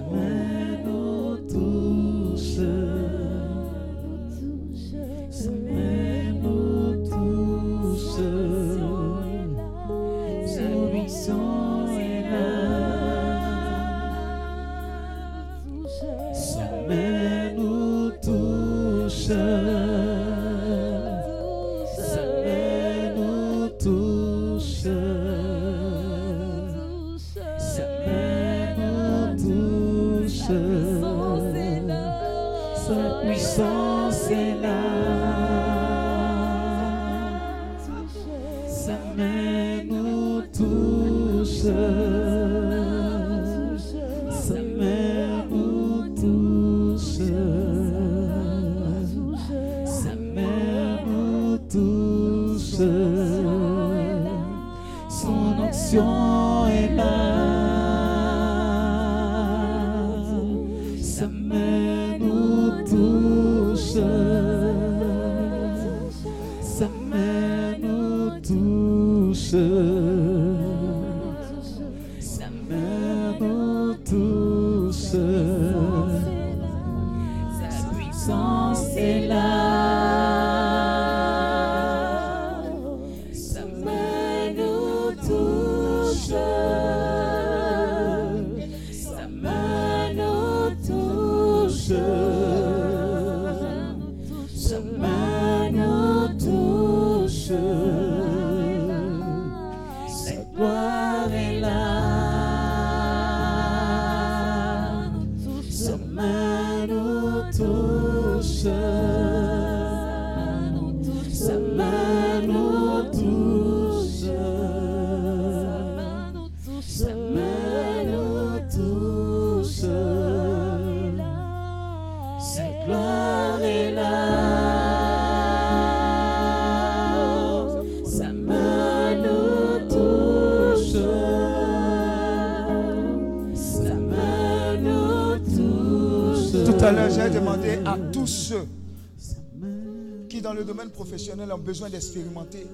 professionnels ont besoin d'expérimenter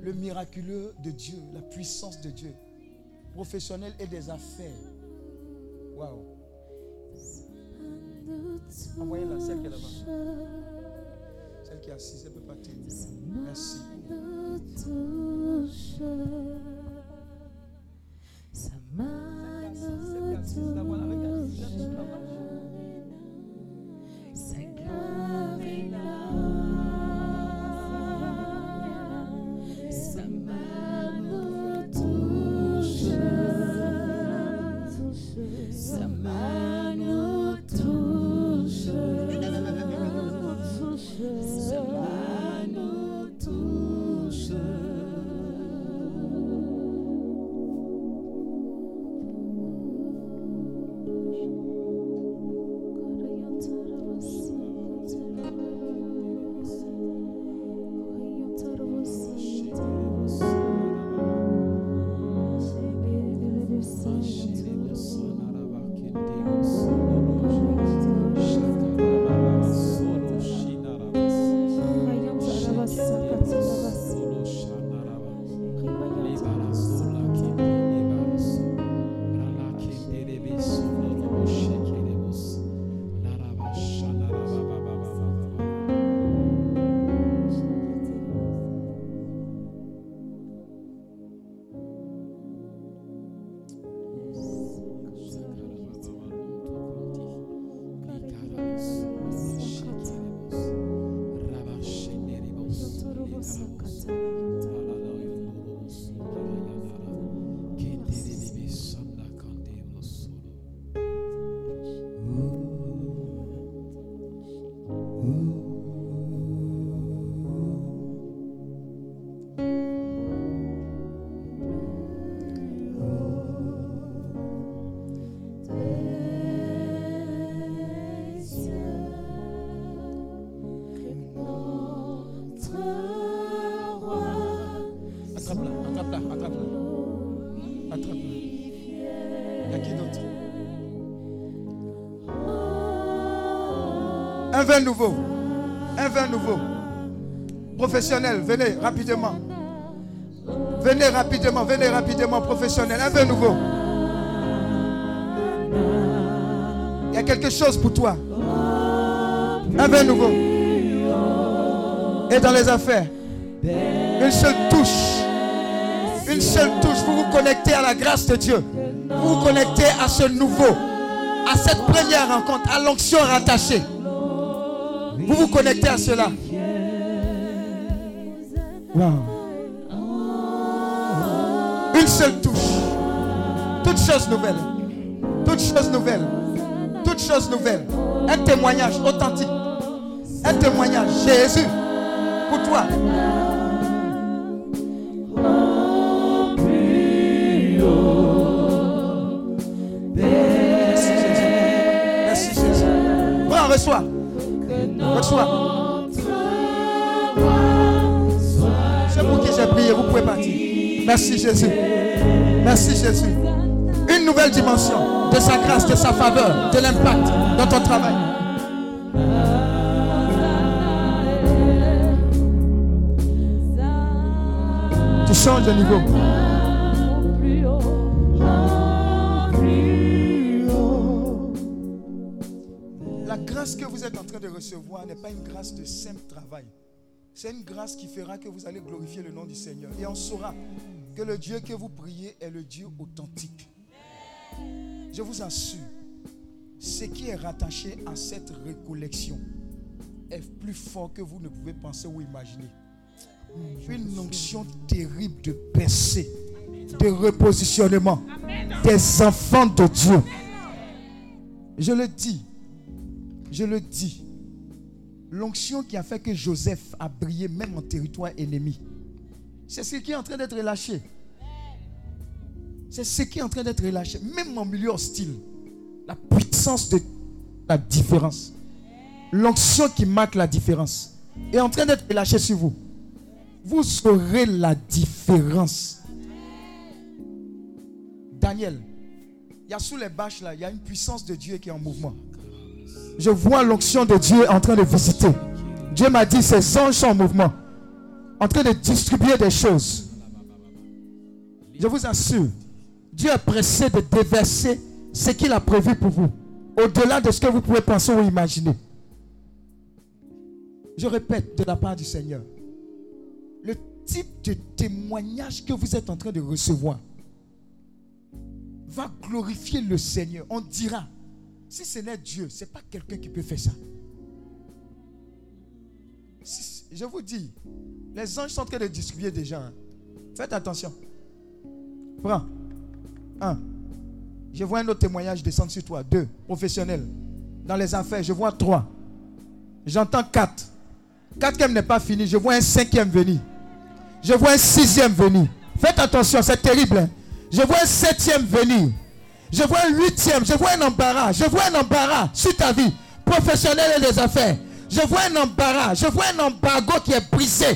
le miraculeux de Dieu, la puissance de Dieu, professionnels et des affaires. Vin nouveau. Un vin nouveau. Professionnel, venez rapidement. Venez rapidement, venez rapidement, professionnel. Un vin nouveau. Il y a quelque chose pour toi. Un vin nouveau. Et dans les affaires, une seule touche. Une seule touche. Vous vous connectez à la grâce de Dieu. Vous vous connectez à ce nouveau. À cette première rencontre. À l'onction rattachée. Vous vous connectez à cela. Wow. Une seule touche. Toute chose nouvelle. Toute chose nouvelle. Toute chose nouvelle. Un témoignage authentique. Un témoignage. Jésus. Pour toi. Reçois. C'est pour qui j'ai prié. Vous pouvez partir. Merci Jésus. Merci Jésus. Une nouvelle dimension de sa grâce, de sa faveur, de l'impact dans ton travail. Tu changes de niveau. De recevoir n'est pas une grâce de simple travail. C'est une grâce qui fera que vous allez glorifier le nom du Seigneur. Et on saura que le Dieu que vous priez est le Dieu authentique. Je vous assure, ce qui est rattaché à cette récollection est plus fort que vous ne pouvez penser ou imaginer. Une onction terrible de percée, de repositionnement des enfants de Dieu. Je le dis, je le dis. L'onction qui a fait que Joseph a brillé même en territoire ennemi. C'est ce qui est en train d'être relâché. C'est ce qui est en train d'être relâché. Même en milieu hostile. La puissance de la différence. L'onction qui marque la différence est en train d'être relâchée sur vous. Vous saurez la différence. Daniel, il y a sous les bâches là, il y a une puissance de Dieu qui est en mouvement. Je vois l'onction de Dieu en train de visiter. Dieu m'a dit, ces anges sont en mouvement, en train de distribuer des choses. Je vous assure, Dieu est pressé de déverser ce qu'il a prévu pour vous, au-delà de ce que vous pouvez penser ou imaginer. Je répète de la part du Seigneur, le type de témoignage que vous êtes en train de recevoir va glorifier le Seigneur. On dira, si ce n'est Dieu, ce n'est pas quelqu'un qui peut faire ça. Je vous dis, les anges sont en train de distribuer des gens. hein. Faites attention. Prends. Un. Je vois un autre témoignage descendre sur toi. Deux. Professionnel. Dans les affaires, je vois trois. J'entends quatre. Quatrième n'est pas fini. Je vois un cinquième venir. Je vois un sixième venir. Faites attention, c'est terrible. hein. Je vois un septième venir. Je vois un huitième. Je vois un embarras. Je vois un embarras sur ta vie. Professionnelle et les affaires. Je vois un embarras. Je vois un embargo qui est brisé.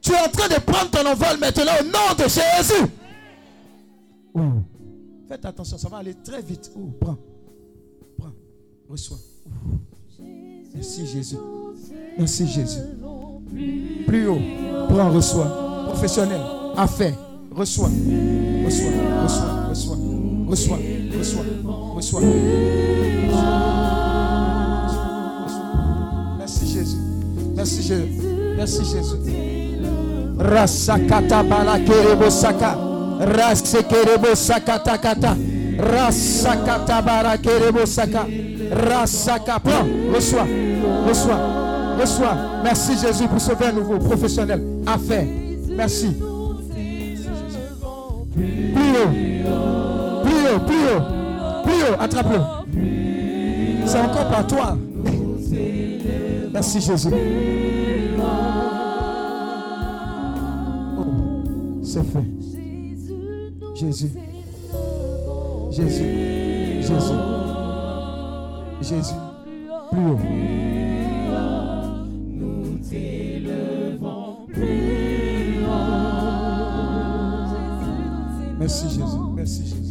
Tu es en train de prendre ton envol maintenant au nom de Jésus. Faites attention, ça va aller très vite. Ouh, prends. Prends. Reçois. Merci Jésus. Merci Jésus. Plus haut. Prends, reçois. Professionnel. Affaire. Reçois. Reçois. Reçois. Reçois. Reçois. Reçois. Reçois. Merci Jésus. Merci Jésus. Merci Jésus. Rasakata balakerebo saka. Rasekerebo sakata kata. Rasakata balakerebo saka. Rasaka. Prends. Reçois. Reçois. Reçois. Merci Jésus pour ce vin nouveau, professionnel. Affaire. Merci. Plus haut. Plus haut, plus haut. Plus haut. Attrape-le. C'est encore par toi. Merci Jésus. Oh, c'est fait. Jésus. Jésus. Jésus. Jésus. Plus haut. Merci Jésus. Merci Jésus. Jésus,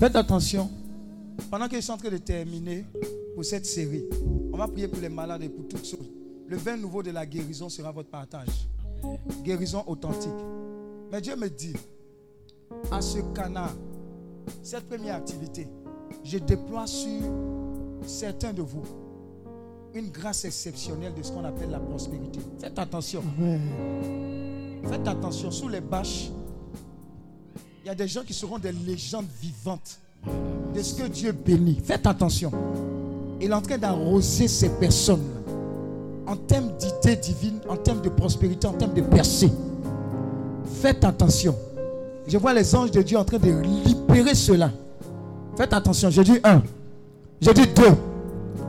Faites attention. Pendant que je suis en train de terminer pour cette série, on va prier pour les malades et pour toutes choses. Le vin nouveau de la guérison sera votre partage. Guérison authentique. Mais Dieu me dit, à ce canard, cette première activité, je déploie sur certains de vous une grâce exceptionnelle de ce qu'on appelle la prospérité. Faites attention. Faites attention, sous les bâches, il y a des gens qui seront des légendes vivantes de ce que Dieu bénit. Faites attention. Il est en train d'arroser ces personnes en termes d'idées divines, en termes de prospérité, en termes de percée. Faites attention. Je vois les anges de Dieu en train de libérer cela. Faites attention. J'ai dit un. J'ai dit deux.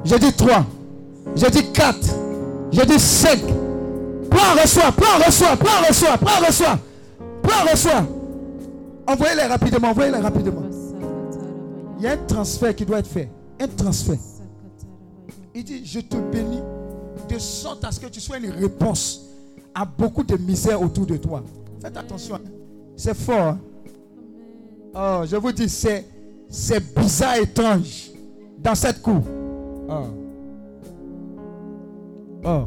J'ai dit trois. J'ai dit quatre. J'ai dit cinq. Prends, reçois, prends, reçois, prends, reçois, prends, reçois. Prends, reçois. Envoyez-les rapidement, envoyez-les rapidement. Il y a un transfert qui doit être fait. Un transfert. Il dit, je te bénis de sorte à ce que tu sois une réponse à beaucoup de misère autour de toi. Faites attention. hein. C'est fort. hein. Oh, je vous dis, c'est, c'est bizarre, étrange dans cette cour. Oh. Oh.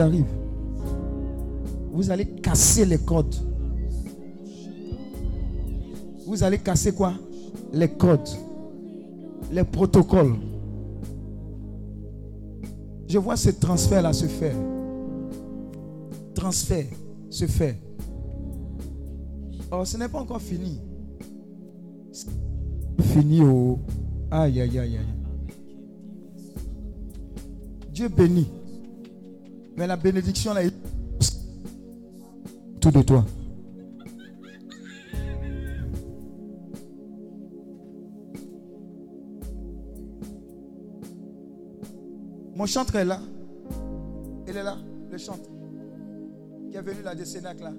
Ils arrivent. Vous allez casser les codes. Vous allez casser quoi? Les codes. Les protocoles. Je vois ce transfert-là se faire. Transfert se faire. Oh, ce n'est pas encore fini. Fini au. Aïe, aïe, aïe, aïe. Dieu bénit. Mais la bénédiction là tout de toi. Mon chantre est là. Il est là, le chantre. Qui est venu là de Sénac là.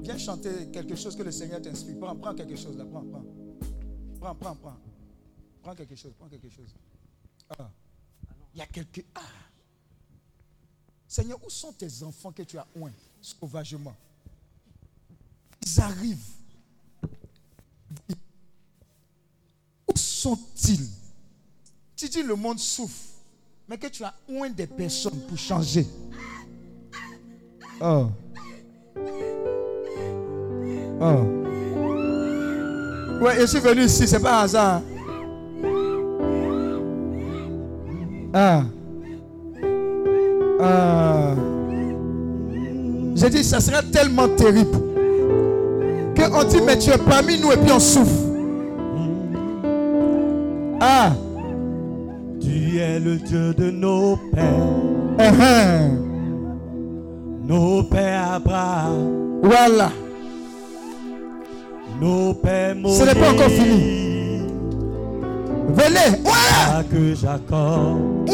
Viens chanter quelque chose que le Seigneur t'inspire. Prends, prends quelque chose là. Prends, prends. Prends, prends, prends. Prends quelque chose, prends quelque chose. Ah. Il y a quelque. Ah. Seigneur, où sont tes enfants que tu as oints sauvagement? Ils arrivent. Où sont-ils? Tu dis le monde souffre, mais que tu as oint des personnes pour changer. Oh. Oh. Ouais, je suis venu ici, c'est pas un hasard. Ah. Ah. J'ai dit, ça sera tellement terrible qu'on dit, mais tu es parmi nous et puis on souffre. Ah. Tu es le Dieu de nos pères. Uh-huh. Nos pères Abraham, Voilà. nos pères Moïse, Ce n'est pas encore fini. Venez. Voilà. Isaac, Jacob, Où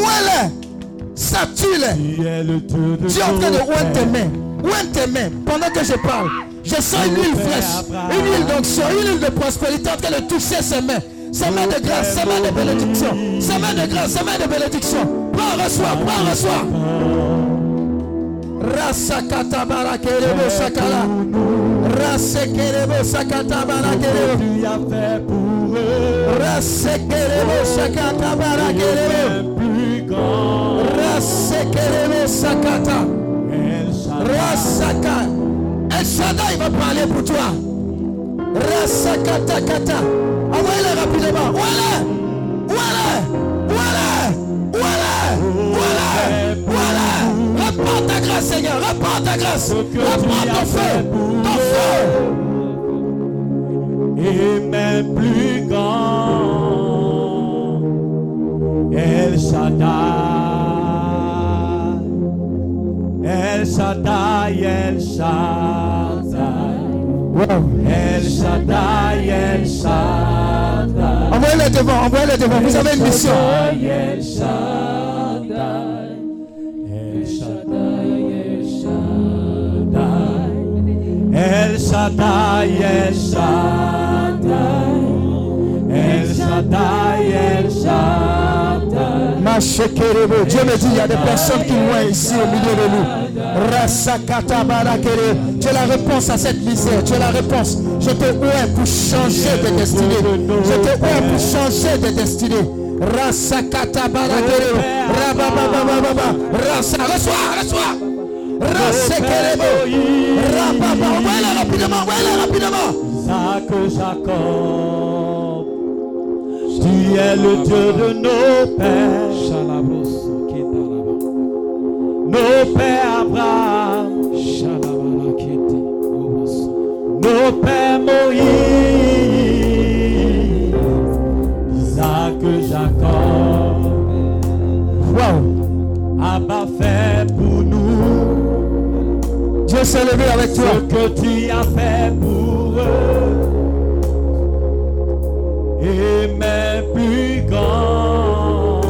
Statue-les. tu es en train de oindre tes mains. Oindre tes mains. Pendant que je parle, je sens une huile fraîche. Une huile d'onction, une huile de prospérité en train de toucher ses mains. Ses mains de grâce, ses mains de bénédiction. Ses mains de grâce, ses mains de bénédiction. Prends, reçois, prends, reçois. Rasakata barakerebo sakala. Rasekerebo sakata barakerebo. Tu as fait pour eux Rasekerebo sakata barakerebo. le plus grand. Rasekerebo sakata. Rasaka. El Shaddai va parler pour toi. Rasakata kata. Envoyez-le rapidement. Voilà. Voilà. Voilà. Voilà. Voilà. Voilà. Ta grâce, Seigneur. Reprends ta grâce. Reprends ton feu. Ton feu. et même plus grand. El Shaddai, El Shaddai, El Shaddai, Wow. El Shaddai, El Shaddai. Envoyez-le devant. Envoyez-le devant. Vous avez une mission. El Shaddai, El Shaddai, El Shaddai, El Shaddai, El Shaddai, El Shaddai, El Shaddai. Dieu me dit, il y a des personnes qui loin ici au milieu de nous. Tu es la réponse à cette misère. Tu es la réponse. Je te ouvre pour changer de destinée. Je te ouvre pour changer de destinée. Rasakata barakere. Rabababababa. Rasa. Reçois, reçois. Rasekerebo. Rababa. Envoyez-le rapidement. Envoyez-le rapidement. Isaac, Jacob, tu es le Dieu de nos pères, nos pères Abraham, nos pères Moïse, Isaac, Jacob, Wow. Abba fait pour nous. Dieu s'est levé avec toi. ce que tu as fait pour eux. Même plus grand.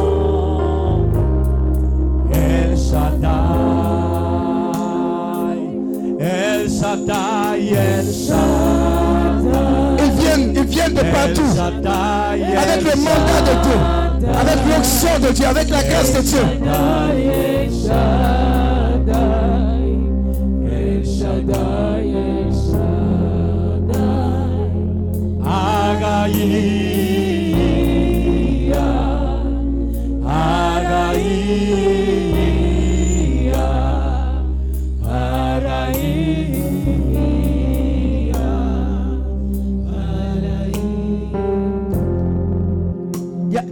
El Shaddai, El Shaddai, El Shaddai. Ils viennent, ils viennent de partout. Avec le mandat de Dieu. Avec l'onction de Dieu. Avec la grâce de Dieu. Shaddai, El Shaddai, El Shaddai, El Shaddai.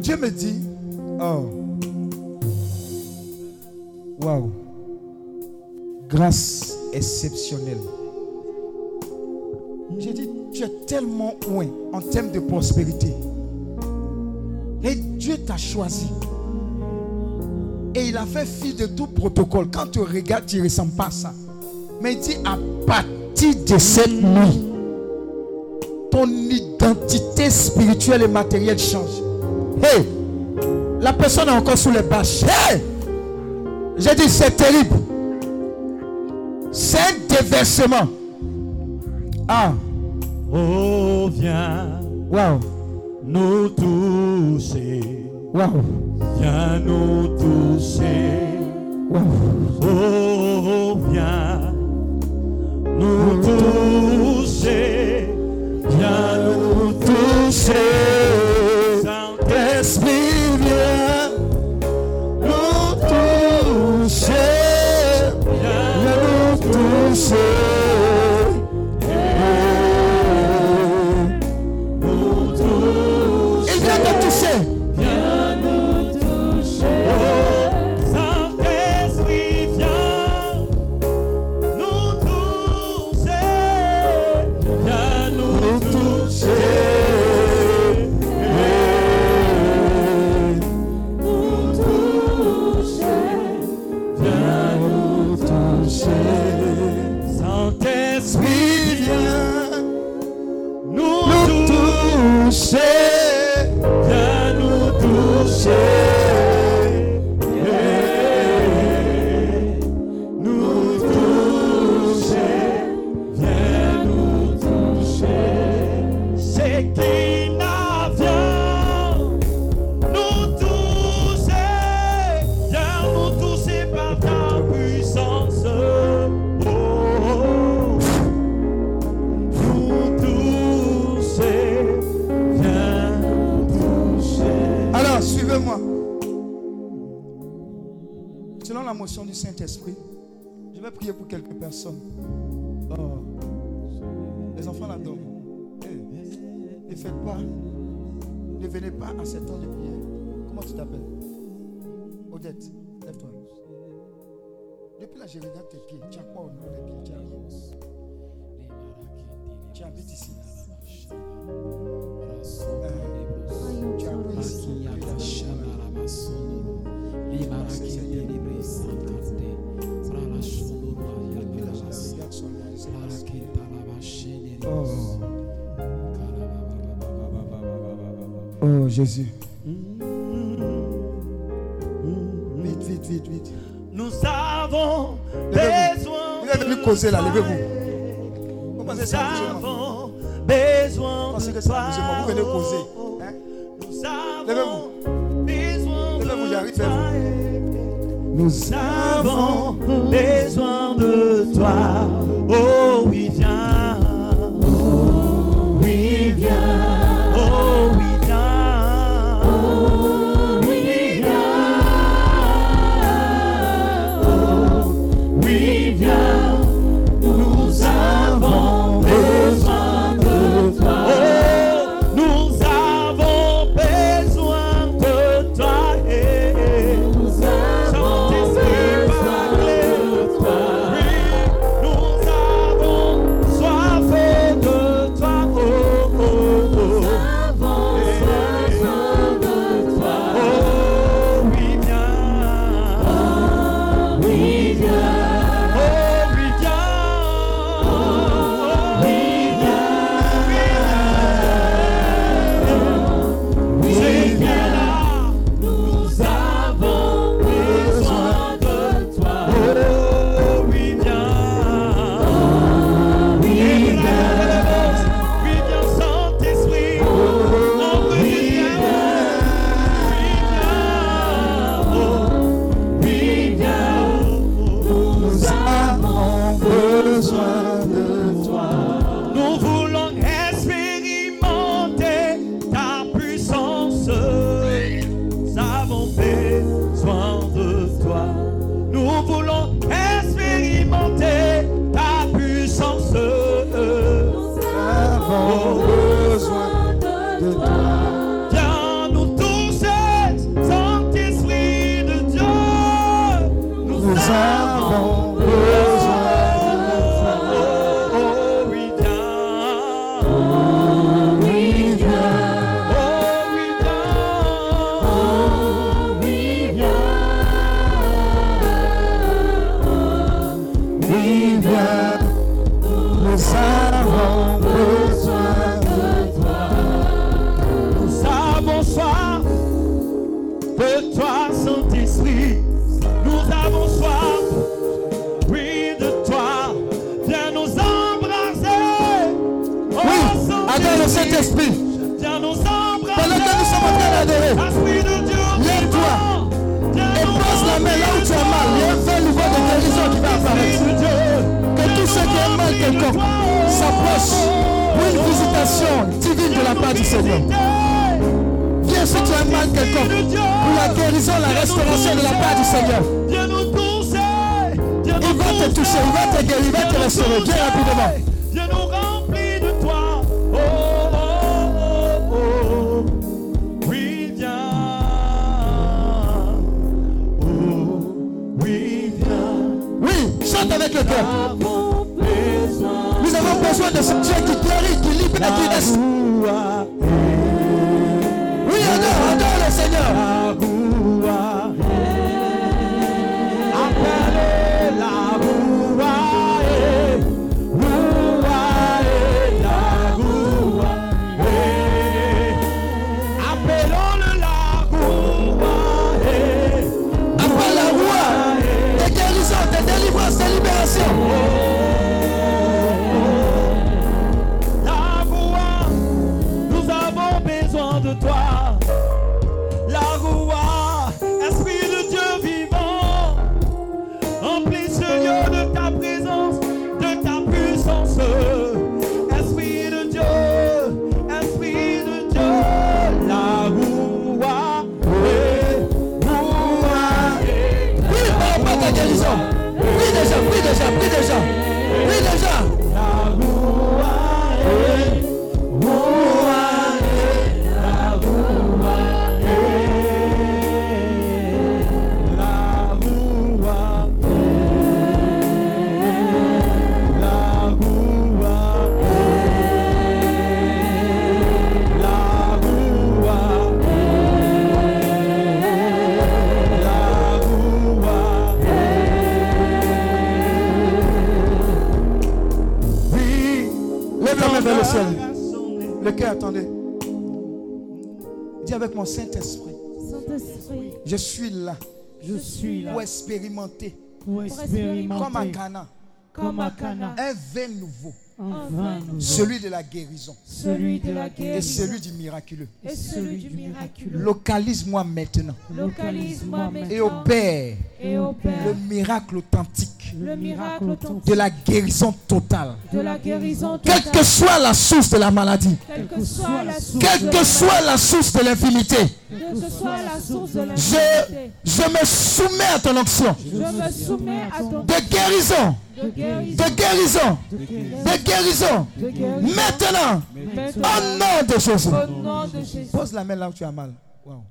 Dieu me dit, oh, waouh, grâce exceptionnelle. J'ai dit, tu es tellement loin en termes de prospérité. Et Dieu t'a choisi. Et il a fait fi de tout protocole. Quand tu regardes, tu ne ressens pas ça. Mais il dit, à partir de cette nuit, ton identité spirituelle et matérielle change. Hey, la personne est encore sous les bâches. Hey, j'ai dit c'est terrible. C'est un déversement. Ah, Oh, viens waouh, nous toucher, waouh, viens nous toucher. Oh, viens nous toucher, viens nous toucher. Saint-Esprit, viens nous toucher. Viens nous toucher. Je vais prier pour quelques personnes. Oh. Les enfants là eh. Ne faites pas. Ne venez pas à cet temps de prière. Comment tu t'appelles? Odette, lève-toi. Depuis là, je regarde tes pieds. Tu as quoi au nom des pieds? Tu as rien. Tu habites ici. Tu ici. Tu ici. Oh. oh. Jésus. Mm-hmm. Vite, vite, vite, vite. Nous avons besoin. Vous êtes causer là, levez-vous. Besoin. Pensez que ça, vous venez causer. Levez-vous. Levez-vous, j'arrive. Nous avons besoin de toi. Oh oui, viens. Oh oui, viens. Saint-Esprit. Saint-Esprit, Je suis là. Je suis là. Pour expérimenter, pour expérimenter. comme à Cana, comme à Cana un vin nouveau, celui de la guérison. Celui de la et celui du miraculeux. et celui du miraculeux. Localise-moi maintenant. Localise-moi et opère et le miracle authentique le miracle authentique. de la guérison totale. de la guérison Quelle totale. que soit la source de la maladie, Quelle que soit la source quelle de que la soit la source de l'infimité, quelle que soit la source de je, me soumets à ton onction. Je me soumets à ton de guérison, de guérison, de guérison. Maintenant, au nom de Jésus. Pose la main là où tu as mal. Wow.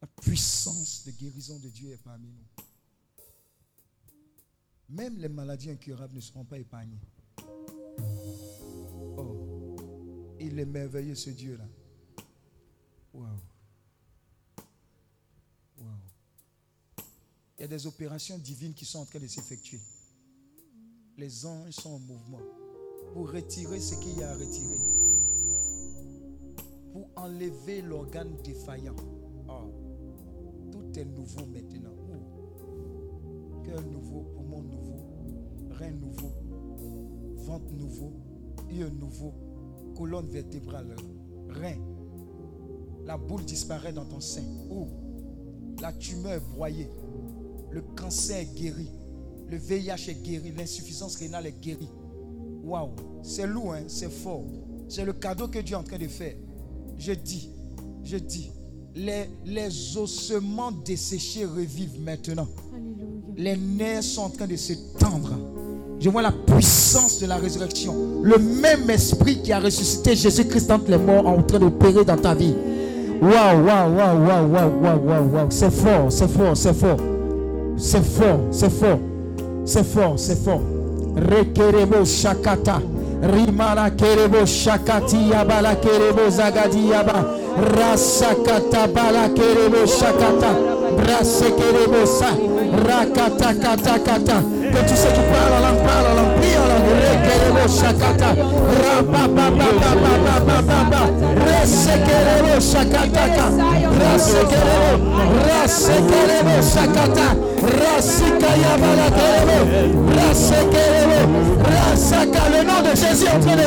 La puissance de guérison de Dieu est parmi nous. Même les maladies incurables ne seront pas épargnées. Oh, il est merveilleux ce Dieu-là. Wow. Il y a des opérations divines qui sont en train de s'effectuer. Les anges sont en mouvement pour retirer ce qu'il y a à retirer pour enlever l'organe défaillant. Oh, tout est nouveau maintenant. Oh. Cœur nouveau, poumon nouveau, rein nouveau, ventre nouveau, yeux nouveau, colonne vertébrale, rein. La boule disparaît dans ton sein. Oh. La tumeur est broyée. Le cancer est guéri. Le VIH est guéri. L'insuffisance rénale est guérie. Waouh, c'est lourd, hein? c'est fort. C'est le cadeau que Dieu est en train de faire. Je dis, je dis, les, les ossements desséchés revivent maintenant. Alléluia. Les nerfs sont en train de se tendre. Je vois la puissance de la résurrection. Le même esprit qui a ressuscité Jésus-Christ entre les morts en train d'opérer dans ta vie. Waouh, waouh, waouh, waouh, waouh, waouh, waouh, waouh. C'est fort, c'est fort, c'est fort. C'est fort, c'est fort. C'est fort, c'est fort. Rekerebo shakata. Rimala kerebo shakati yabala kerebo zagadi yaba. Rasakata bala kerebo shakata. Brase kerebo sa. Rakata kata kata. Que tous ceux qui parlent en langue parlent en. Prie en langue. Rekerebo shakata. Rabababababababa. Resekerebo shakataka. Rasekerebo. Rasekerebo shakata. Rasika yabala kerebo. Rasekerebo. Rasaka. Le nom de Jésus en train de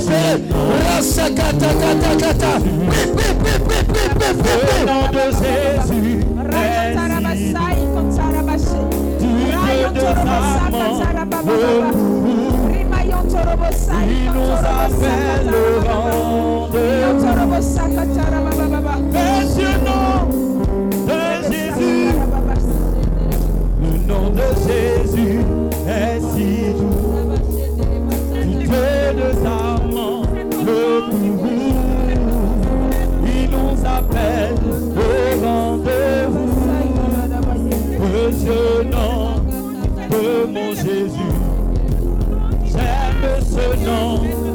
Le nom de Jésus. Il nous appelle le rendez-vous. kotorobosakatarabababa. Mentionnons de Jésus. Le nom de Jésus est si doux. Dieu de sa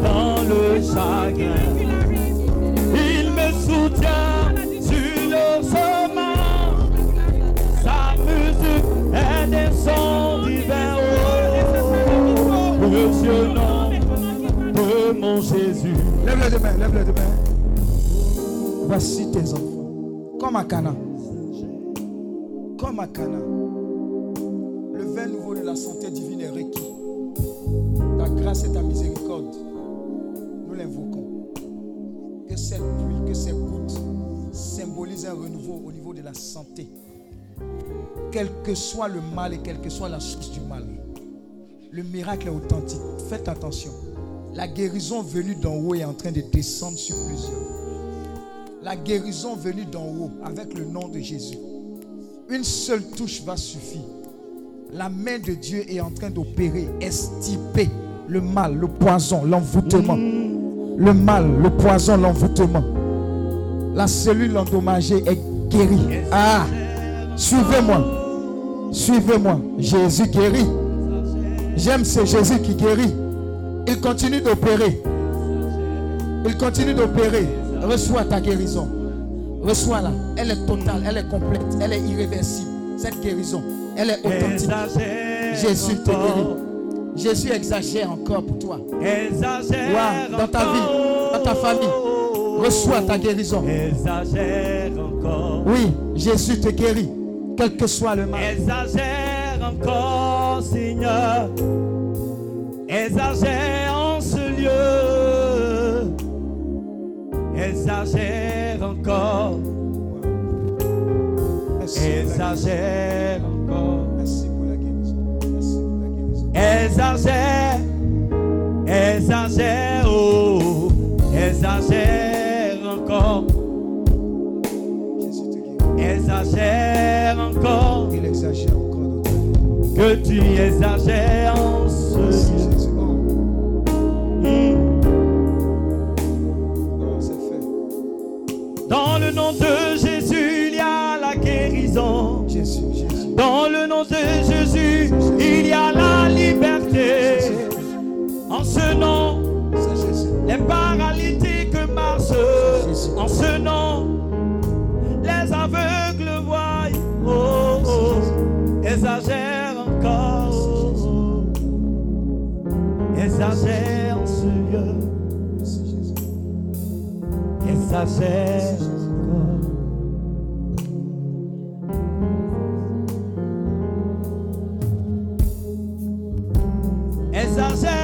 Dans le chagrin. Il me soutient sur le chemin. Sa musique est des sons divins. Oh, précieux nom de mon Jésus. Lève-le de main, lève-le de main. Voici tes enfants. Comme à Cana. Comme à Cana. Le vin nouveau de la santé divine est requis. Ta grâce et ta miséricorde. Nous l'invoquons. Que cette pluie, que ces gouttes symbolisent un renouveau au niveau de la santé. Quel que soit le mal et quelle que soit la source du mal. Le miracle est authentique. Faites attention. La guérison venue d'en haut est en train de descendre sur plusieurs. La guérison venue d'en haut avec le nom de Jésus Une seule touche va suffire. La main de Dieu est en train d'opérer, estiper le mal, le poison, l'envoûtement. Le mal, le poison, l'envoûtement. La cellule endommagée est guérie. Ah, suivez-moi. Suivez-moi. Jésus guérit. J'aime ce Jésus qui guérit. Il continue d'opérer. Il continue d'opérer. Reçois ta guérison. Reçois-la. Elle est totale, elle est complète, elle est irréversible. Cette guérison, elle est authentique. Jésus te guérit. Jésus exagère encore pour toi. Exagère Ouais, dans ta vie, dans ta famille. Reçois ta guérison. Exagère encore. Oui, Jésus te guérit. Quel que soit le mal. Exagère encore, Seigneur. Exagère en ce lieu. Exagère encore. Exagère encore. Exagère. Exagère. Oh. Exagère encore. Jésus te guérit. Exagère encore. Il exagère encore dans ta vie. Que tu exagères en ce Merci. Jésus. C'est fait. Dans le nom de Jésus, il y a la guérison. Jésus, Jésus. Dans le nom de Jésus, ce nom, les paralytiques marchent. En ce nom, les aveugles voient. Oh, oh, exagère encore. oh, oh. Exagère en ce lieu. Merci Jésus. Exagère encore. Exagère